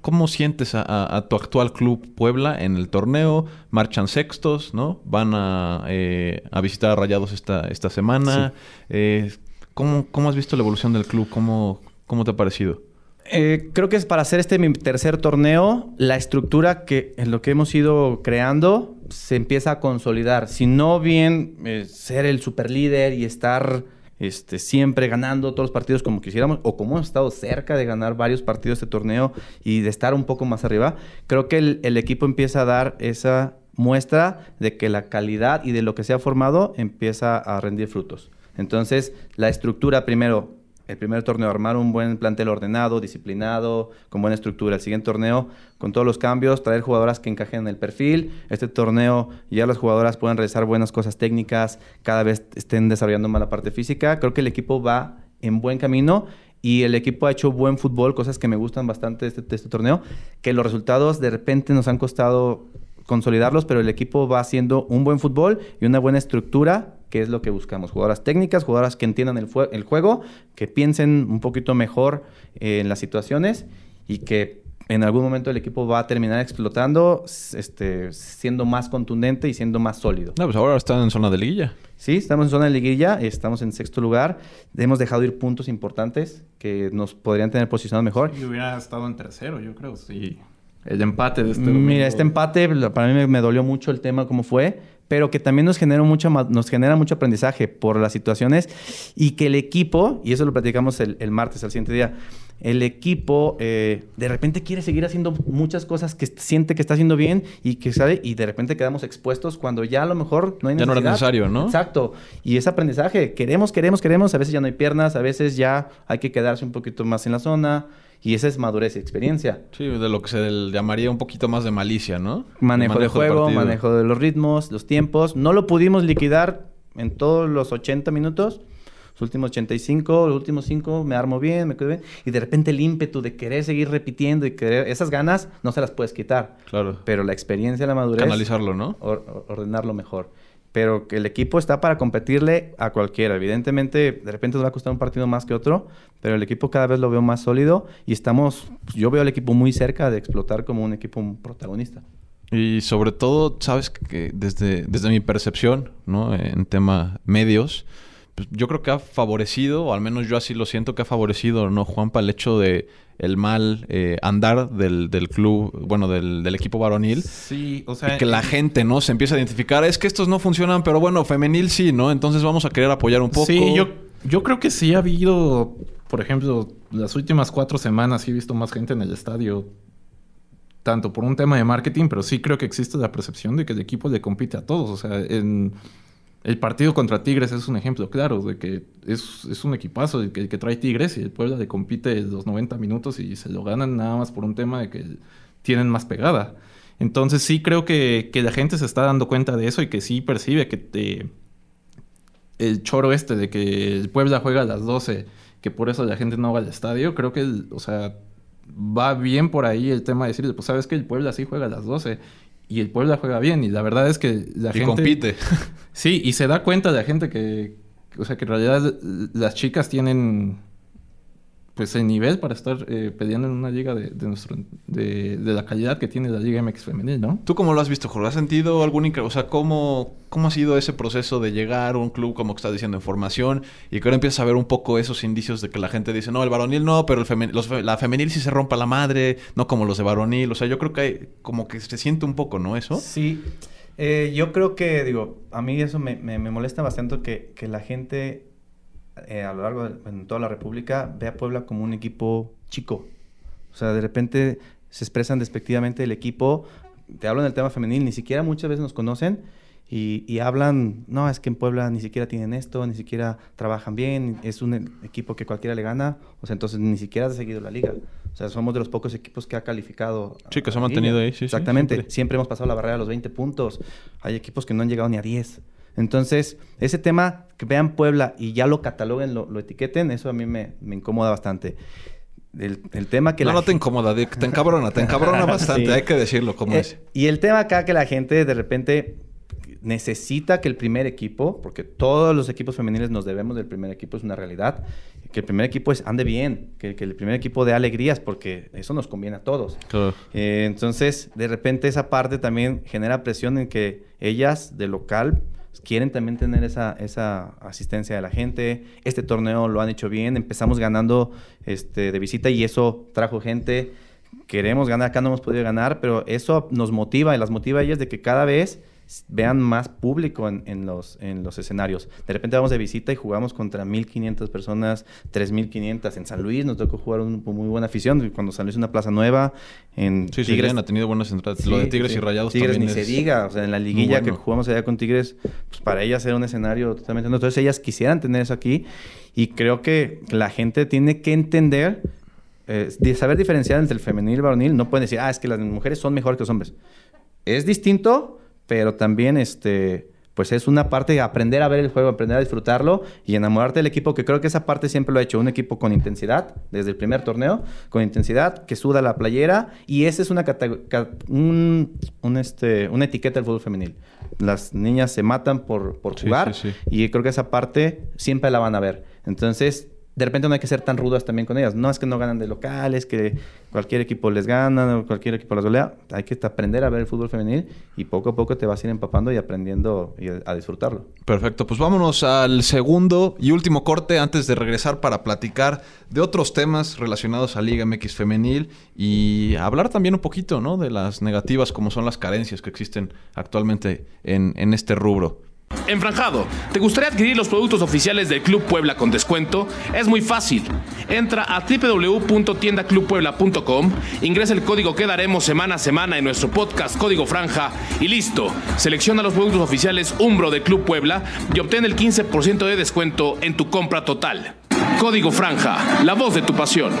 cómo sientes a, tu actual club Puebla en el torneo? Marchan sextos, ¿no? Van a, eh, a visitar a Rayados esta, esta semana. Eh, ¿cómo, ¿cómo, has visto la evolución del club? ¿Cómo, cómo te ha parecido? Eh, creo que es para hacer este mi tercer torneo, la estructura que en lo que hemos ido creando se empieza a consolidar. Si no bien eh, ser el super líder y estar este, siempre ganando todos los partidos como quisiéramos, o como hemos estado cerca de ganar varios partidos de este torneo y de estar un poco más arriba, creo que el, el equipo empieza a dar esa muestra de que la calidad y de lo que se ha formado empieza a rendir frutos. Entonces, la estructura primero, el primer torneo, armar un buen plantel ordenado, disciplinado, con buena estructura. El siguiente torneo, con todos los cambios, traer jugadoras que encajen en el perfil. Este torneo, ya las jugadoras pueden realizar buenas cosas técnicas, cada vez estén desarrollando más la parte física. Creo que el equipo va en buen camino y el equipo ha hecho buen fútbol, cosas que me gustan bastante de este, este torneo, que los resultados de repente nos han costado consolidarlos, pero el equipo va haciendo un buen fútbol y una buena estructura, que es lo que buscamos. Jugadoras técnicas, jugadoras que entiendan el, el juego, que piensen un poquito mejor eh, en las situaciones y que en algún momento el equipo va a terminar explotando, este, siendo más contundente y siendo más sólido. No, pues ahora están en zona de liguilla. Sí, estamos en zona de liguilla, estamos en sexto lugar. Hemos dejado ir puntos importantes que nos podrían tener posicionado mejor. Y hubiera estado en tercero, yo creo, sí. El empate de este Mira, domingo. este empate para mí me, me dolió mucho el tema cómo fue, pero que también nos genera mucho, nos genera mucho aprendizaje por las situaciones y que el equipo, y eso lo platicamos el, el martes, al siguiente día, el equipo eh, de repente quiere seguir haciendo muchas cosas que siente que está haciendo bien y que sabe, y de repente quedamos expuestos cuando ya a lo mejor no hay Ya no necesidad. era necesario, ¿no? Exacto. Y ese aprendizaje, queremos, queremos, queremos, a veces ya no hay piernas, a veces ya hay que quedarse un poquito más en la zona, y esa es madurez y experiencia. Sí, de lo que se llamaría un poquito más de malicia, ¿no? Manejo, de del juego, manejo de los ritmos, los tiempos. No lo pudimos liquidar en todos los 80 minutos. Los últimos 85, los últimos 5 me armo bien, me quedo bien. Y de repente el ímpetu de querer seguir repitiendo y querer... Esas ganas no se las puedes quitar. Claro. Pero la experiencia, la madurez... Canalizarlo, ¿no? or- ordenarlo mejor. Pero que el equipo está para competirle a cualquiera. Evidentemente, de repente nos va a costar un partido más que otro, pero el equipo cada vez lo veo más sólido y estamos, pues, yo veo al equipo muy cerca de explotar como un equipo protagonista. Y sobre todo, sabes que desde, desde mi percepción, ¿no? En tema medios, pues yo creo que ha favorecido, o al menos yo así lo siento, que ha favorecido, ¿no, Juanpa? El hecho de el mal eh, andar del, del club, bueno, del, del equipo varonil. Sí, o sea... Y que la gente, ¿no? Se empieza a identificar, es que estos no funcionan, pero bueno, femenil sí, ¿no? Entonces vamos a querer apoyar un poco. Sí, yo, yo creo que sí ha habido, por ejemplo, las últimas cuatro semanas sí he visto más gente en el estadio, tanto por un tema de marketing, pero sí creo que existe la percepción de que el equipo le compite a todos. O sea, en el partido contra Tigres es un ejemplo claro de que es, un equipazo que, trae Tigres y el Puebla le compite los 90 minutos y se lo ganan nada más por un tema de que tienen más pegada. Entonces sí creo que, que la gente se está dando cuenta de eso y que sí percibe que te, el choro este de que el Puebla juega a las 12, que por eso la gente no va al estadio, creo que, o sea, va bien por ahí el tema de decirle, pues sabes que el Puebla sí juega a las 12 y el Puebla juega bien y la verdad es que la y gente... compite. Sí, y se da cuenta la gente que, o sea, que en realidad las chicas tienen pues el nivel para estar eh, peleando en una liga de, de nuestro de, de la calidad que tiene la Liga MX femenil, ¿no? ¿Tú cómo lo has visto, Jorge? ¿Has sentido algún incre- O sea, ¿cómo, ¿cómo ha sido ese proceso de llegar a un club, como que estás diciendo, en formación? Y que ahora empiezas a ver un poco esos indicios de que la gente dice, no, el varonil no, pero el femen- los fe- la femenil sí se rompa la madre, no como los de varonil. O sea, yo creo que hay, como que se siente un poco, ¿no? Eso. Sí, Eh, yo creo que, digo, a mí eso me, me- me molesta bastante que, que la gente eh, a lo largo de en toda la República ve a Puebla como un equipo chico. O sea, de repente se expresan despectivamente el equipo. Te hablo en el tema femenil, ni siquiera muchas veces nos conocen y, y hablan, no, es que en Puebla ni siquiera tienen esto, ni siquiera trabajan bien, es un e- equipo que cualquiera le gana, o sea, entonces ni siquiera has seguido la liga. O sea, somos de los pocos equipos que ha calificado. Sí, que se ha mantenido ahí, sí, sí, Exactamente. siempre. siempre hemos pasado la barrera de los 20 puntos. Hay equipos que no han llegado ni a 10. Entonces, ese tema, que vean Puebla y ya lo cataloguen, lo, lo etiqueten, eso a mí me, me incomoda bastante. El, el tema que no, la no te incomoda, Dick, te encabrona, te encabrona bastante, Sí. hay que decirlo como eh, es. Y el tema acá que la gente de repente necesita que el primer equipo, porque todos los equipos femeniles nos debemos del primer equipo, es una realidad, que el primer equipo es, ande bien, que, que el primer equipo dé alegrías, porque eso nos conviene a todos. Claro. Eh, entonces, de repente esa parte también genera presión en que ellas de local quieren también tener esa, esa asistencia de la gente. Este torneo lo han hecho bien, empezamos ganando este, de visita y eso trajo gente queremos ganar, acá no hemos podido ganar, pero eso nos motiva y las motiva a ellas de que cada vez vean más público en, los, en los escenarios. De repente vamos de visita y jugamos contra 1.500 personas, 3.500. En San Luis nos tocó jugar un, muy buena afición. Cuando San Luis es una plaza nueva, en sí, Tigres... Sí, ha tenido buenas entradas. Lo de Tigres y Rayados Tigres ni se diga. O sea, en la liguilla que jugamos allá con Tigres, pues para ellas era un escenario totalmente... Entonces ellas quisieran tener eso aquí. Y creo que la gente tiene que entender... Eh, saber diferenciar entre el femenil y el varonil. No pueden decir, ah, es que las mujeres son mejor que los hombres. Es distinto pero también este pues es una parte de aprender a ver el juego, aprender a disfrutarlo y enamorarte del equipo, que creo que esa parte siempre lo ha hecho, un equipo con intensidad, desde el primer torneo, con intensidad, que suda la playera, y esa es una, un, un, este, una etiqueta del fútbol femenil. Las niñas se matan por, por jugar y creo que esa parte siempre la van a ver. Entonces, de repente no hay que ser tan rudas también con ellas. No es que no ganan de locales, que cualquier equipo les gana o cualquier equipo las golea. Hay que aprender a ver el fútbol femenil y poco a poco te vas a ir empapando y aprendiendo a disfrutarlo. Perfecto, pues vámonos al segundo y último corte antes de regresar para platicar de otros temas relacionados a Liga MX femenil y hablar también un poquito ¿no? de las negativas como son las carencias que existen actualmente en, en este rubro. Enfranjado, ¿te gustaría adquirir los productos oficiales del Club Puebla con descuento? Es muy fácil. Entra a www.tiendaclubpuebla.com, ingresa el código que daremos semana a semana en nuestro podcast Código Franja y listo. Selecciona los productos oficiales Umbro del Club Puebla y obtén el 15% de descuento en tu compra total. Código Franja, la voz de tu pasión.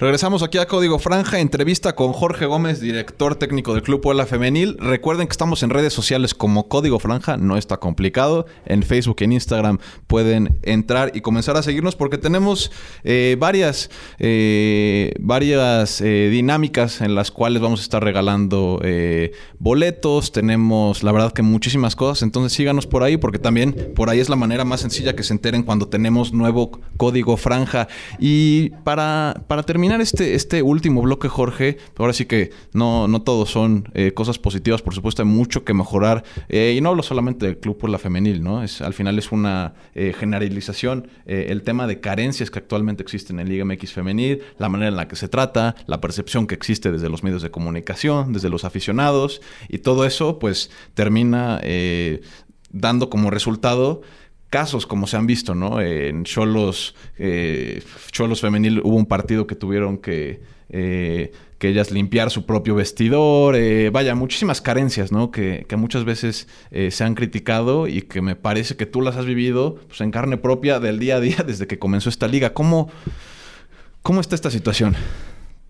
Regresamos aquí a Código Franja, entrevista con Jorge Gómez, director técnico del Club Puebla Femenil. Recuerden que estamos en redes sociales como Código Franja, no está complicado. En Facebook y en Instagram pueden entrar y comenzar a seguirnos porque tenemos eh, varias, eh, varias eh, dinámicas en las cuales vamos a estar regalando boletos. Tenemos, la verdad, que muchísimas cosas. Entonces síganos por ahí porque también por ahí es la manera más sencilla que se enteren cuando tenemos nuevo Código Franja. Y para, para terminar, este, este último bloque, Jorge, ahora sí que no, no todos son eh, cosas positivas, por supuesto, hay mucho que mejorar. Eh, y no hablo solamente del club por la femenil, ¿no? Es, al final es una eh, generalización. el tema de carencias que actualmente existen en Liga MX femenil, la manera en la que se trata, la percepción que existe desde los medios de comunicación, desde los aficionados, y todo eso, pues, termina dando como resultado casos como se han visto, ¿no? En Cholos, eh, Cholos Femenil hubo un partido que tuvieron que, eh, que ellas limpiar su propio vestidor, eh, vaya, muchísimas carencias, ¿no? Que, que muchas veces eh, se han criticado y que me parece que tú las has vivido pues, en carne propia del día a día desde que comenzó esta liga. ¿Cómo, cómo está esta situación?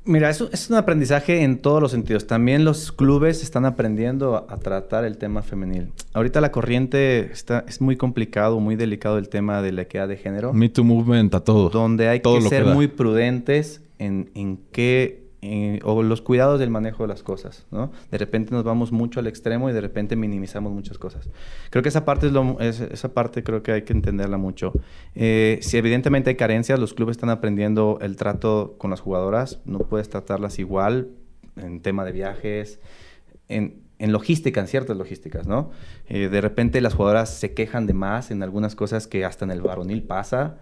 Mira, eso es un aprendizaje en todos los sentidos. También los clubes están aprendiendo a, tratar el tema femenil. Ahorita la corriente está, es muy complicado, muy delicado el tema de la equidad de género. Me Too Movement a todo. Donde hay que ser muy prudentes en, en qué eh, o los cuidados del manejo de las cosas, ¿no? De repente nos vamos mucho al extremo y de repente minimizamos muchas cosas. Creo que esa parte, es esa parte creo que hay que entenderla mucho. Eh, si evidentemente hay carencias, los clubes están aprendiendo el trato con las jugadoras, no puedes tratarlas igual en tema de viajes, en, en logística, en ciertas logísticas, ¿no? Eh, de repente las jugadoras se quejan de más en algunas cosas que hasta en el varonil pasa.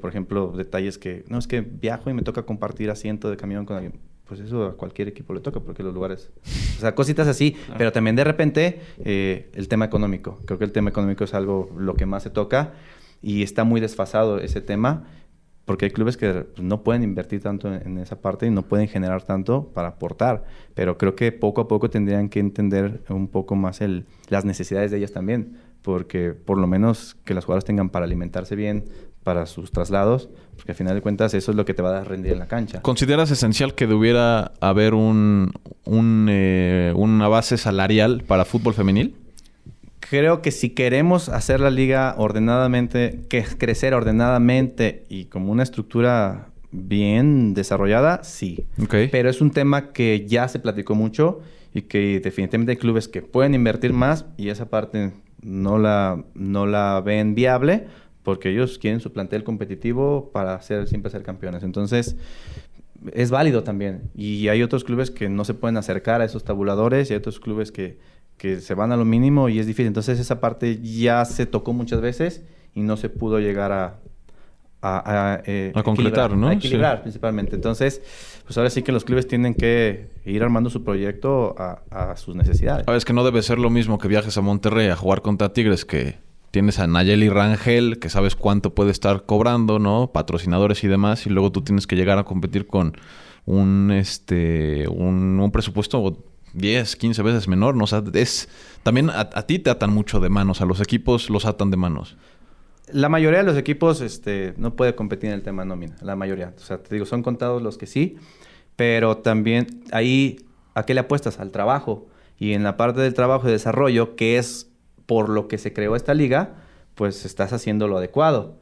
por ejemplo, detalles que, no, es que viajo y me toca compartir asiento de camión con alguien pues eso a cualquier equipo le toca, porque los lugares. O sea, cositas así, pero también de repente eh, el tema económico. Creo que el tema económico es algo lo que más se toca y está muy desfasado ese tema, porque hay clubes que pues, no pueden invertir tanto en, esa parte y no pueden generar tanto para aportar. Pero creo que poco a poco tendrían que entender un poco más el, las necesidades de ellas también, porque por lo menos que las jugadoras tengan para alimentarse bien, para sus traslados, porque al final de cuentas eso es lo que te va a dar rendir en la cancha. ¿Consideras esencial que debiera haber un, eh, una base salarial para fútbol femenil? Creo que si queremos hacer la liga ordenadamente, que crecer ordenadamente y como una estructura bien desarrollada, sí. Pero es un tema que ya se platicó mucho y que definitivamente hay clubes que pueden invertir más y esa parte no la, no la ven viable porque ellos quieren su plantel competitivo para ser, siempre ser campeones. Entonces, es válido también. Y hay otros clubes que no se pueden acercar a esos tabuladores y hay otros clubes que, que se van a lo mínimo y es difícil. Entonces, esa parte ya se tocó muchas veces y no se pudo llegar a, a, eh, a concretar, ¿no? A equilibrar principalmente. Entonces, pues ahora sí que los clubes tienen que ir armando su proyecto a, a sus necesidades. es que no debe ser lo mismo que viajes a Monterrey a jugar contra Tigres que tienes a Nayeli Rangel, que sabes cuánto puede estar cobrando, ¿no? Patrocinadores y demás, y luego tú tienes que llegar a competir con un este un, presupuesto 10, 15 veces menor, ¿no? Es también a, a, ti te atan mucho de manos, a los equipos los atan de manos. La mayoría de los equipos este, no puede competir en el tema nómina, la mayoría. O sea, te digo, son contados los que sí, pero también ahí, ¿a qué le apuestas? Al trabajo. Y en la parte del trabajo y desarrollo, que es por lo que se creó esta liga, pues estás haciendo lo adecuado.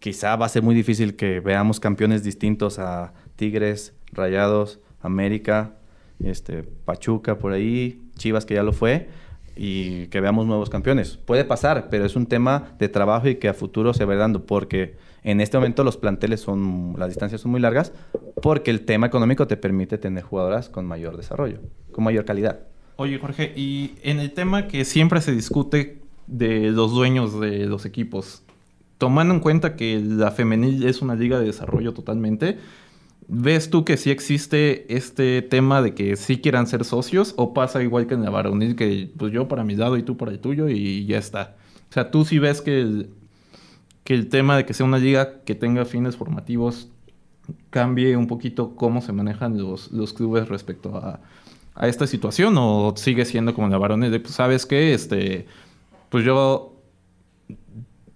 Quizá va a ser muy difícil que veamos campeones distintos a Tigres, Rayados, América, este, Pachuca por ahí, Chivas que ya lo fue, y que veamos nuevos campeones. Puede pasar, pero es un tema de trabajo y que a futuro se va dando, porque en este momento los planteles son, las distancias son muy largas, porque el tema económico te permite tener jugadoras con mayor desarrollo, con mayor calidad. Oye, Jorge, y en el tema que siempre se discute de los dueños de los equipos, tomando en cuenta que la femenil es una liga de desarrollo totalmente, ¿Ves tú que sí existe este tema de que sí quieran ser socios o pasa igual que en la varonil que pues yo para mi lado y tú para el tuyo y ya está? O sea, tú sí ves que el, que el tema de que sea una liga que tenga fines formativos cambie un poquito cómo se manejan los, los clubes respecto a, a, esta situación o sigue siendo como la varonil de pues sabes que este pues yo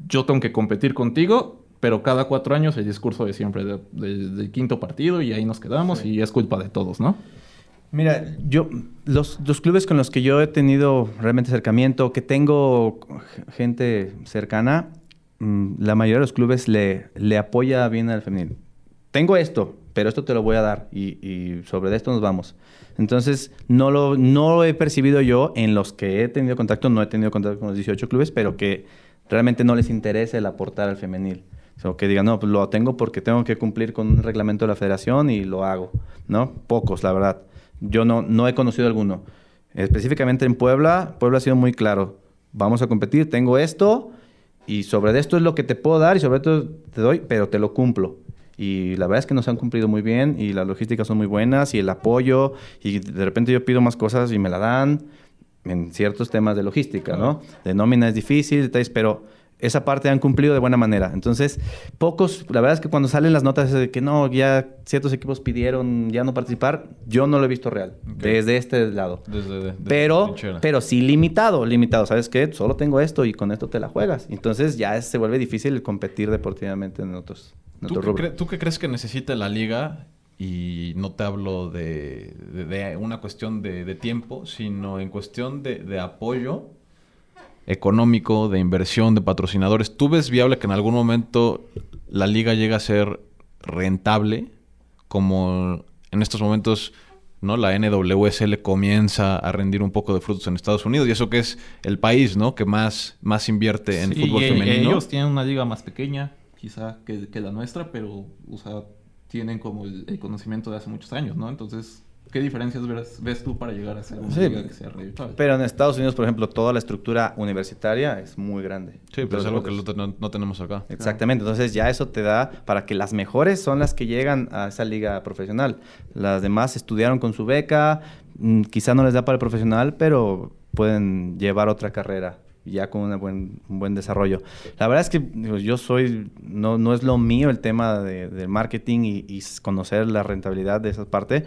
yo tengo que competir contigo pero cada cuatro años el discurso de siempre, del quinto partido y ahí nos quedamos y es culpa de todos, ¿no? Mira, yo, los, los, clubes con los que yo he tenido realmente acercamiento, que tengo gente cercana, mm, la mayoría de los clubes le, le apoya bien al femenil. Tengo esto, pero esto te lo voy a dar y, y, sobre esto nos vamos. Entonces, no lo, no lo he percibido yo en los que he tenido contacto, no he tenido contacto con los 18 clubes, pero que realmente no les interesa el aportar al femenil. O que digan, no, pues lo tengo porque tengo que cumplir con un reglamento de la federación y lo hago, ¿no? Pocos, la verdad. Yo no, no he conocido alguno. Específicamente en Puebla, Puebla ha sido muy claro. Vamos a competir, tengo esto y sobre esto es lo que te puedo dar y sobre esto te doy, pero te lo cumplo. Y la verdad es que nos han cumplido muy bien y las logísticas son muy buenas y el apoyo y de repente yo pido más cosas y me la dan en ciertos temas de logística, ¿no? De nómina es difícil, detalles, pero esa parte han cumplido de buena manera. Entonces, pocos, la verdad es que cuando salen las notas de que no, ya ciertos equipos pidieron ya no participar, yo no lo he visto real, desde este lado. Desde, pero, pero sí limitado, limitado. ¿Sabes qué? Solo tengo esto y con esto te la juegas. Entonces ya se vuelve difícil competir deportivamente en otros, ¿Tú, qué ¿Tú qué crees que necesita la liga y no te hablo de, de, una cuestión de, de, tiempo, sino en cuestión de, apoyo económico, de inversión, de patrocinadores. ¿Tú ves viable que en algún momento la liga llegue a ser rentable? Como en estos momentos ¿no? La NWSL comienza a rendir un poco de frutos en Estados Unidos y eso que es el país, ¿no? Que más, más invierte en fútbol e- femenino. Ellos tienen una liga más pequeña, quizá, que, que la nuestra, pero, o sea, tienen como el, conocimiento de hace muchos años, ¿no? Entonces, ¿Qué diferencias ves, ves, tú para llegar a ser una liga que sea? Pero en Estados Unidos, por ejemplo, toda la estructura universitaria es muy grande. Sí, pero es algo que no, no, tenemos acá. Exactamente. Entonces ya eso te da para que las mejores son las que llegan a esa liga profesional. Las demás estudiaron con su beca, mm, quizá no les da para el profesional, pero pueden llevar otra carrera ya con una buen, un buen desarrollo. La verdad es que yo soy, no, no es lo mío el tema de, del marketing y, y, conocer la rentabilidad de esa parte,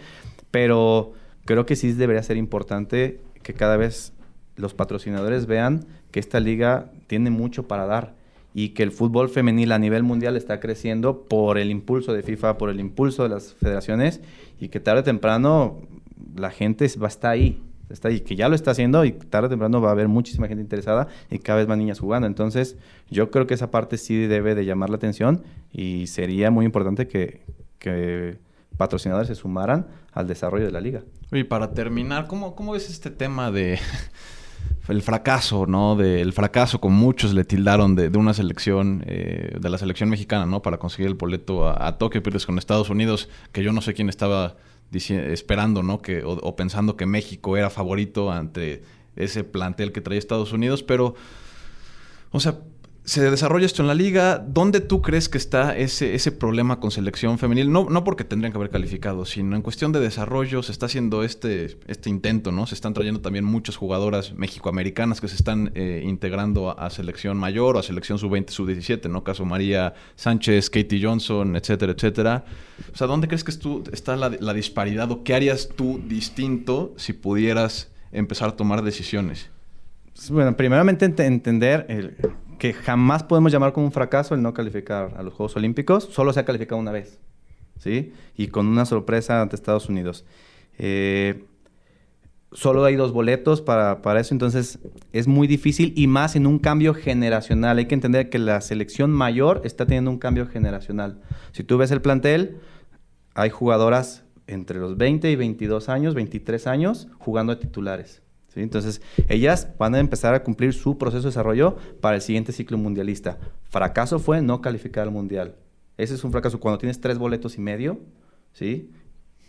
pero creo que sí debería ser importante que cada vez los patrocinadores vean que esta liga tiene mucho para dar y que el fútbol femenil a nivel mundial está creciendo por el impulso de FIFA, por el impulso de las federaciones y que tarde o temprano la gente va a estar ahí, ahí, que ya lo está haciendo y tarde o temprano va a haber muchísima gente interesada y cada vez más niñas jugando. Entonces, yo creo que esa parte sí debe de llamar la atención y sería muy importante que, que patrocinadores se sumaran al desarrollo de la liga. Y para terminar, ¿cómo, cómo ves este tema de el fracaso, ¿no? Del fracaso, con muchos le tildaron de, una selección, eh, de la selección mexicana, ¿no? Para conseguir el boleto a, Tokio, pero con Estados Unidos, que yo no sé quién estaba esperando, ¿no? Que, o, pensando que México era favorito ante ese plantel que traía Estados Unidos, pero, o sea, se desarrolla esto en la liga. ¿Dónde tú crees que está ese, problema con selección femenil? No, no porque tendrían que haber calificado, sino en cuestión de desarrollo se está haciendo este, este intento, ¿no? Se están trayendo también muchas jugadoras mexicoamericanas que se están eh, integrando a, selección mayor o a selección sub-20, sub-17, ¿no? Caso María Sánchez, Katie Johnson, etcétera, etcétera. O sea, ¿dónde crees que está la, disparidad o qué harías tú distinto si pudieras empezar a tomar decisiones? Bueno, primeramente entender el que jamás podemos llamar como un fracaso el no calificar a los Juegos Olímpicos. Solo se ha calificado una vez, ¿sí? Y con una sorpresa ante Estados Unidos. Eh, solo hay dos boletos para, para, eso, entonces es muy difícil y más en un cambio generacional. Hay que entender que la selección mayor está teniendo un cambio generacional. Si tú ves el plantel, hay jugadoras entre los 20 y 22 años, 23 años, jugando a titulares. Entonces, ellas van a empezar a cumplir su proceso de desarrollo para el siguiente ciclo mundialista. Fracaso fue no calificar al mundial. Ese es un fracaso. Cuando tienes tres boletos y medio, ¿sí?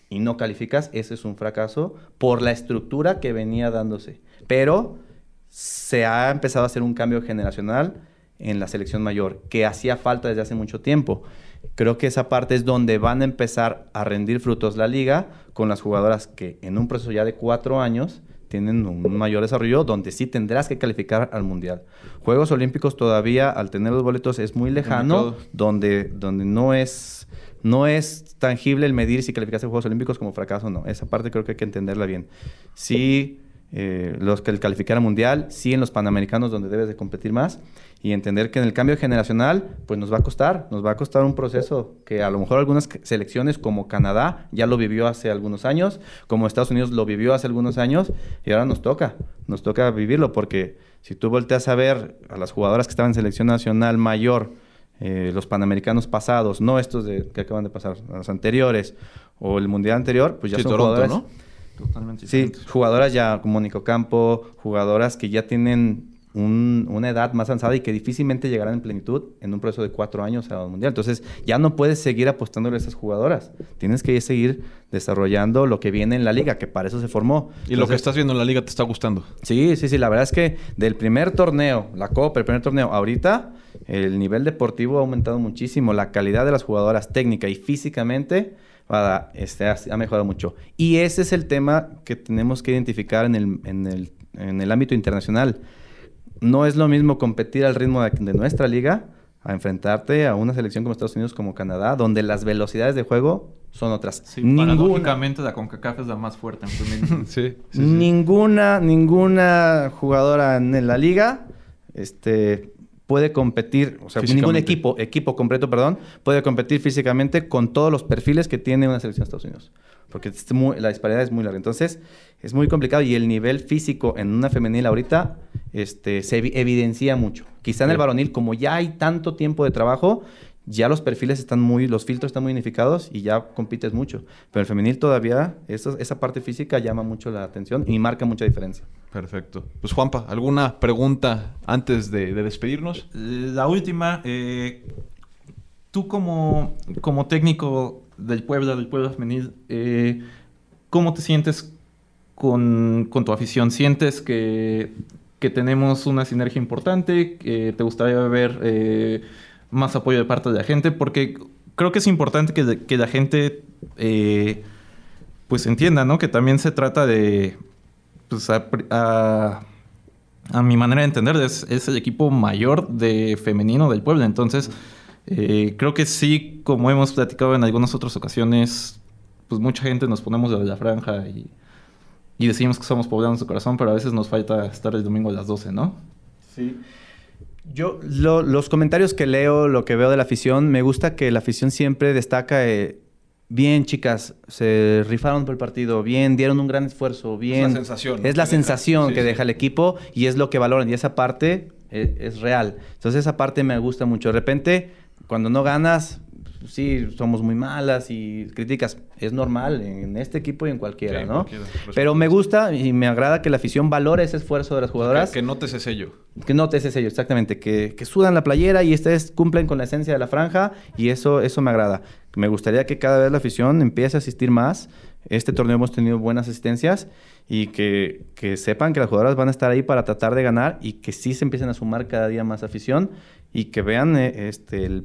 Y no calificas, ese es un fracaso por la estructura que venía dándose. Pero se ha empezado a hacer un cambio generacional en la selección mayor, que hacía falta desde hace mucho tiempo. Creo que esa parte es donde van a empezar a rendir frutos la liga con las jugadoras que en un proceso ya de cuatro años tienen un mayor desarrollo donde sí tendrás que calificar al mundial. Juegos Olímpicos todavía al tener los boletos es muy lejano, donde, donde no es no es tangible el medir si calificaste a Juegos Olímpicos como fracaso o no. Esa parte creo que hay que entenderla bien. Sí eh, los que calificar al mundial, sí en los panamericanos donde debes de competir más y entender que en el cambio generacional pues nos va a costar, nos va a costar un proceso que a lo mejor algunas selecciones como Canadá ya lo vivió hace algunos años, como Estados Unidos lo vivió hace algunos años y ahora nos toca, nos toca vivirlo porque si tú volteas a ver a las jugadoras que estaban en selección nacional mayor, eh, los panamericanos pasados, no estos de, que acaban de pasar, los anteriores o el mundial anterior, pues ya son jugadoras, ¿no? Totalmente sí, jugadoras ya como Nico Campo, jugadoras que ya tienen una edad más avanzada y que difícilmente llegarán en plenitud en un proceso de cuatro años a un mundial. Entonces, ya no puedes seguir apostándole a esas jugadoras. Tienes que seguir desarrollando lo que viene en la liga, que para eso se formó. ¿Y lo que estás viendo en la liga te está gustando? Sí, sí, sí. La verdad es que del primer torneo, la Copa, el primer torneo, ahorita el nivel deportivo ha aumentado muchísimo. La calidad de las jugadoras técnica y físicamente este, ha, mejorado mucho. Y ese es el tema que tenemos que identificar en el, en el, en el ámbito internacional. No es lo mismo competir al ritmo de, nuestra liga a enfrentarte a una selección como Estados Unidos, como Canadá, donde las velocidades de juego son otras. Sí, ninguna, la CONCACAF es la más fuerte en sí, ninguna, ninguna jugadora en la liga este, puede competir, o sea, ningún equipo, equipo completo, perdón, puede competir físicamente con todos los perfiles que tiene una selección de Estados Unidos. Porque la disparidad es muy larga. Entonces, es muy complicado y el nivel físico en una femenil ahorita este, se evidencia mucho. Quizá en el varonil, como ya hay tanto tiempo de trabajo, ya los perfiles están muy, los filtros están muy unificados y ya compites mucho. Pero el femenil todavía, esa parte física llama mucho la atención y marca mucha diferencia. Perfecto. Pues Juanpa, ¿alguna pregunta antes de, despedirnos? La última, eh, tú como, técnico del Puebla, del Puebla femenil, eh, ¿cómo te sientes con, tu afición? ¿Sientes que, que, tenemos una sinergia importante? ¿Que ¿Te gustaría ver eh, más apoyo de parte de la gente? Porque creo que es importante que, que la gente pues entienda, ¿no? Que también se trata de pues a, mi manera de entender, es, el equipo mayor de femenino del pueblo. Entonces, eh, creo que sí, como hemos platicado en algunas otras ocasiones, pues mucha gente nos ponemos de la franja y, decimos que somos poblanos de corazón, pero a veces nos falta estar el domingo a las 12, ¿no? Sí. Yo, los comentarios que leo, lo que veo de la afición, me gusta que la afición siempre destaca eh, Bien, chicas, se rifaron por el partido, bien, dieron un gran esfuerzo, bien. Es la sensación. Es la sensación que deja el equipo y es lo que valoran. Y esa parte es, es, real. Entonces, esa parte me gusta mucho. De repente, cuando no ganas, sí, somos muy malas y críticas. Es normal en este equipo y en cualquiera, ¿no? Pero me gusta y me agrada que la afición valore ese esfuerzo de las jugadoras. Que, note ese sello. Que note ese sello, exactamente. Que, que sudan la playera y ustedes cumplen con la esencia de la franja y eso, eso me agrada. Me gustaría que cada vez la afición empiece a asistir más. Este torneo hemos tenido buenas asistencias y que, que, sepan que las jugadoras van a estar ahí para tratar de ganar y que sí se empiecen a sumar cada día más afición y que vean eh, este, el,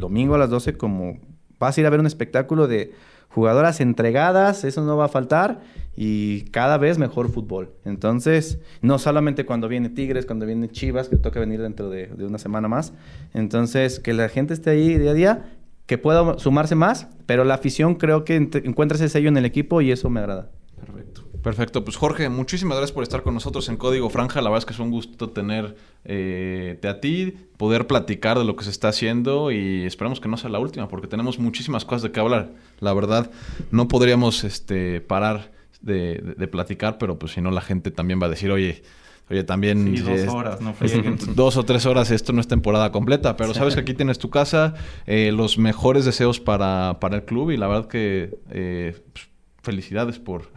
domingo a las 12 como vas a ir a ver un espectáculo de jugadoras entregadas, eso no va a faltar, y cada vez mejor fútbol. Entonces, no solamente cuando viene Tigres, cuando viene Chivas, que toca venir dentro de, de una semana más. Entonces, que la gente esté ahí día a día, que pueda sumarse más, pero la afición creo que encuentra ese sello en el equipo y eso me agrada. Perfecto. Perfecto, pues Jorge, muchísimas gracias por estar con nosotros en Código Franja. La verdad es que es un gusto tener eh, a ti, poder platicar de lo que se está haciendo y esperamos que no sea la última porque tenemos muchísimas cosas de qué hablar. La verdad, no podríamos este, parar de, platicar, pero pues si no la gente también va a decir, oye, Oye, también... Sí, dos horas, no Dos o tres horas, esto no es temporada completa, pero sabes que aquí tienes tu casa, eh, los mejores deseos para, para, el club y la verdad que eh, pues, felicidades por,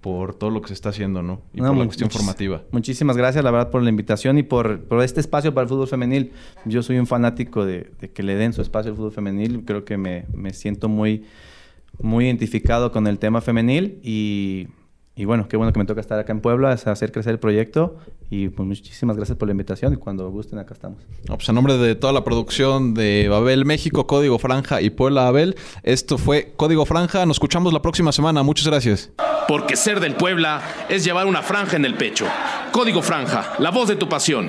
por todo lo que se está haciendo, ¿no? Y por la cuestión formativa. Muchísimas gracias, la verdad, por la invitación y por, por este espacio para el fútbol femenil. Yo soy un fanático de, que le den su espacio al fútbol femenil. Creo que me, me siento muy, muy identificado con el tema femenil y y bueno, qué bueno que me toca estar acá en Puebla, es hacer crecer el proyecto. Y pues muchísimas gracias por la invitación y cuando gusten acá estamos. No, pues en nombre de toda la producción de Babel México, Código Franja y Puebla Babel, esto fue Código Franja. Nos escuchamos la próxima semana. Muchas gracias. Porque ser del Puebla es llevar una franja en el pecho. Código Franja, la voz de tu pasión.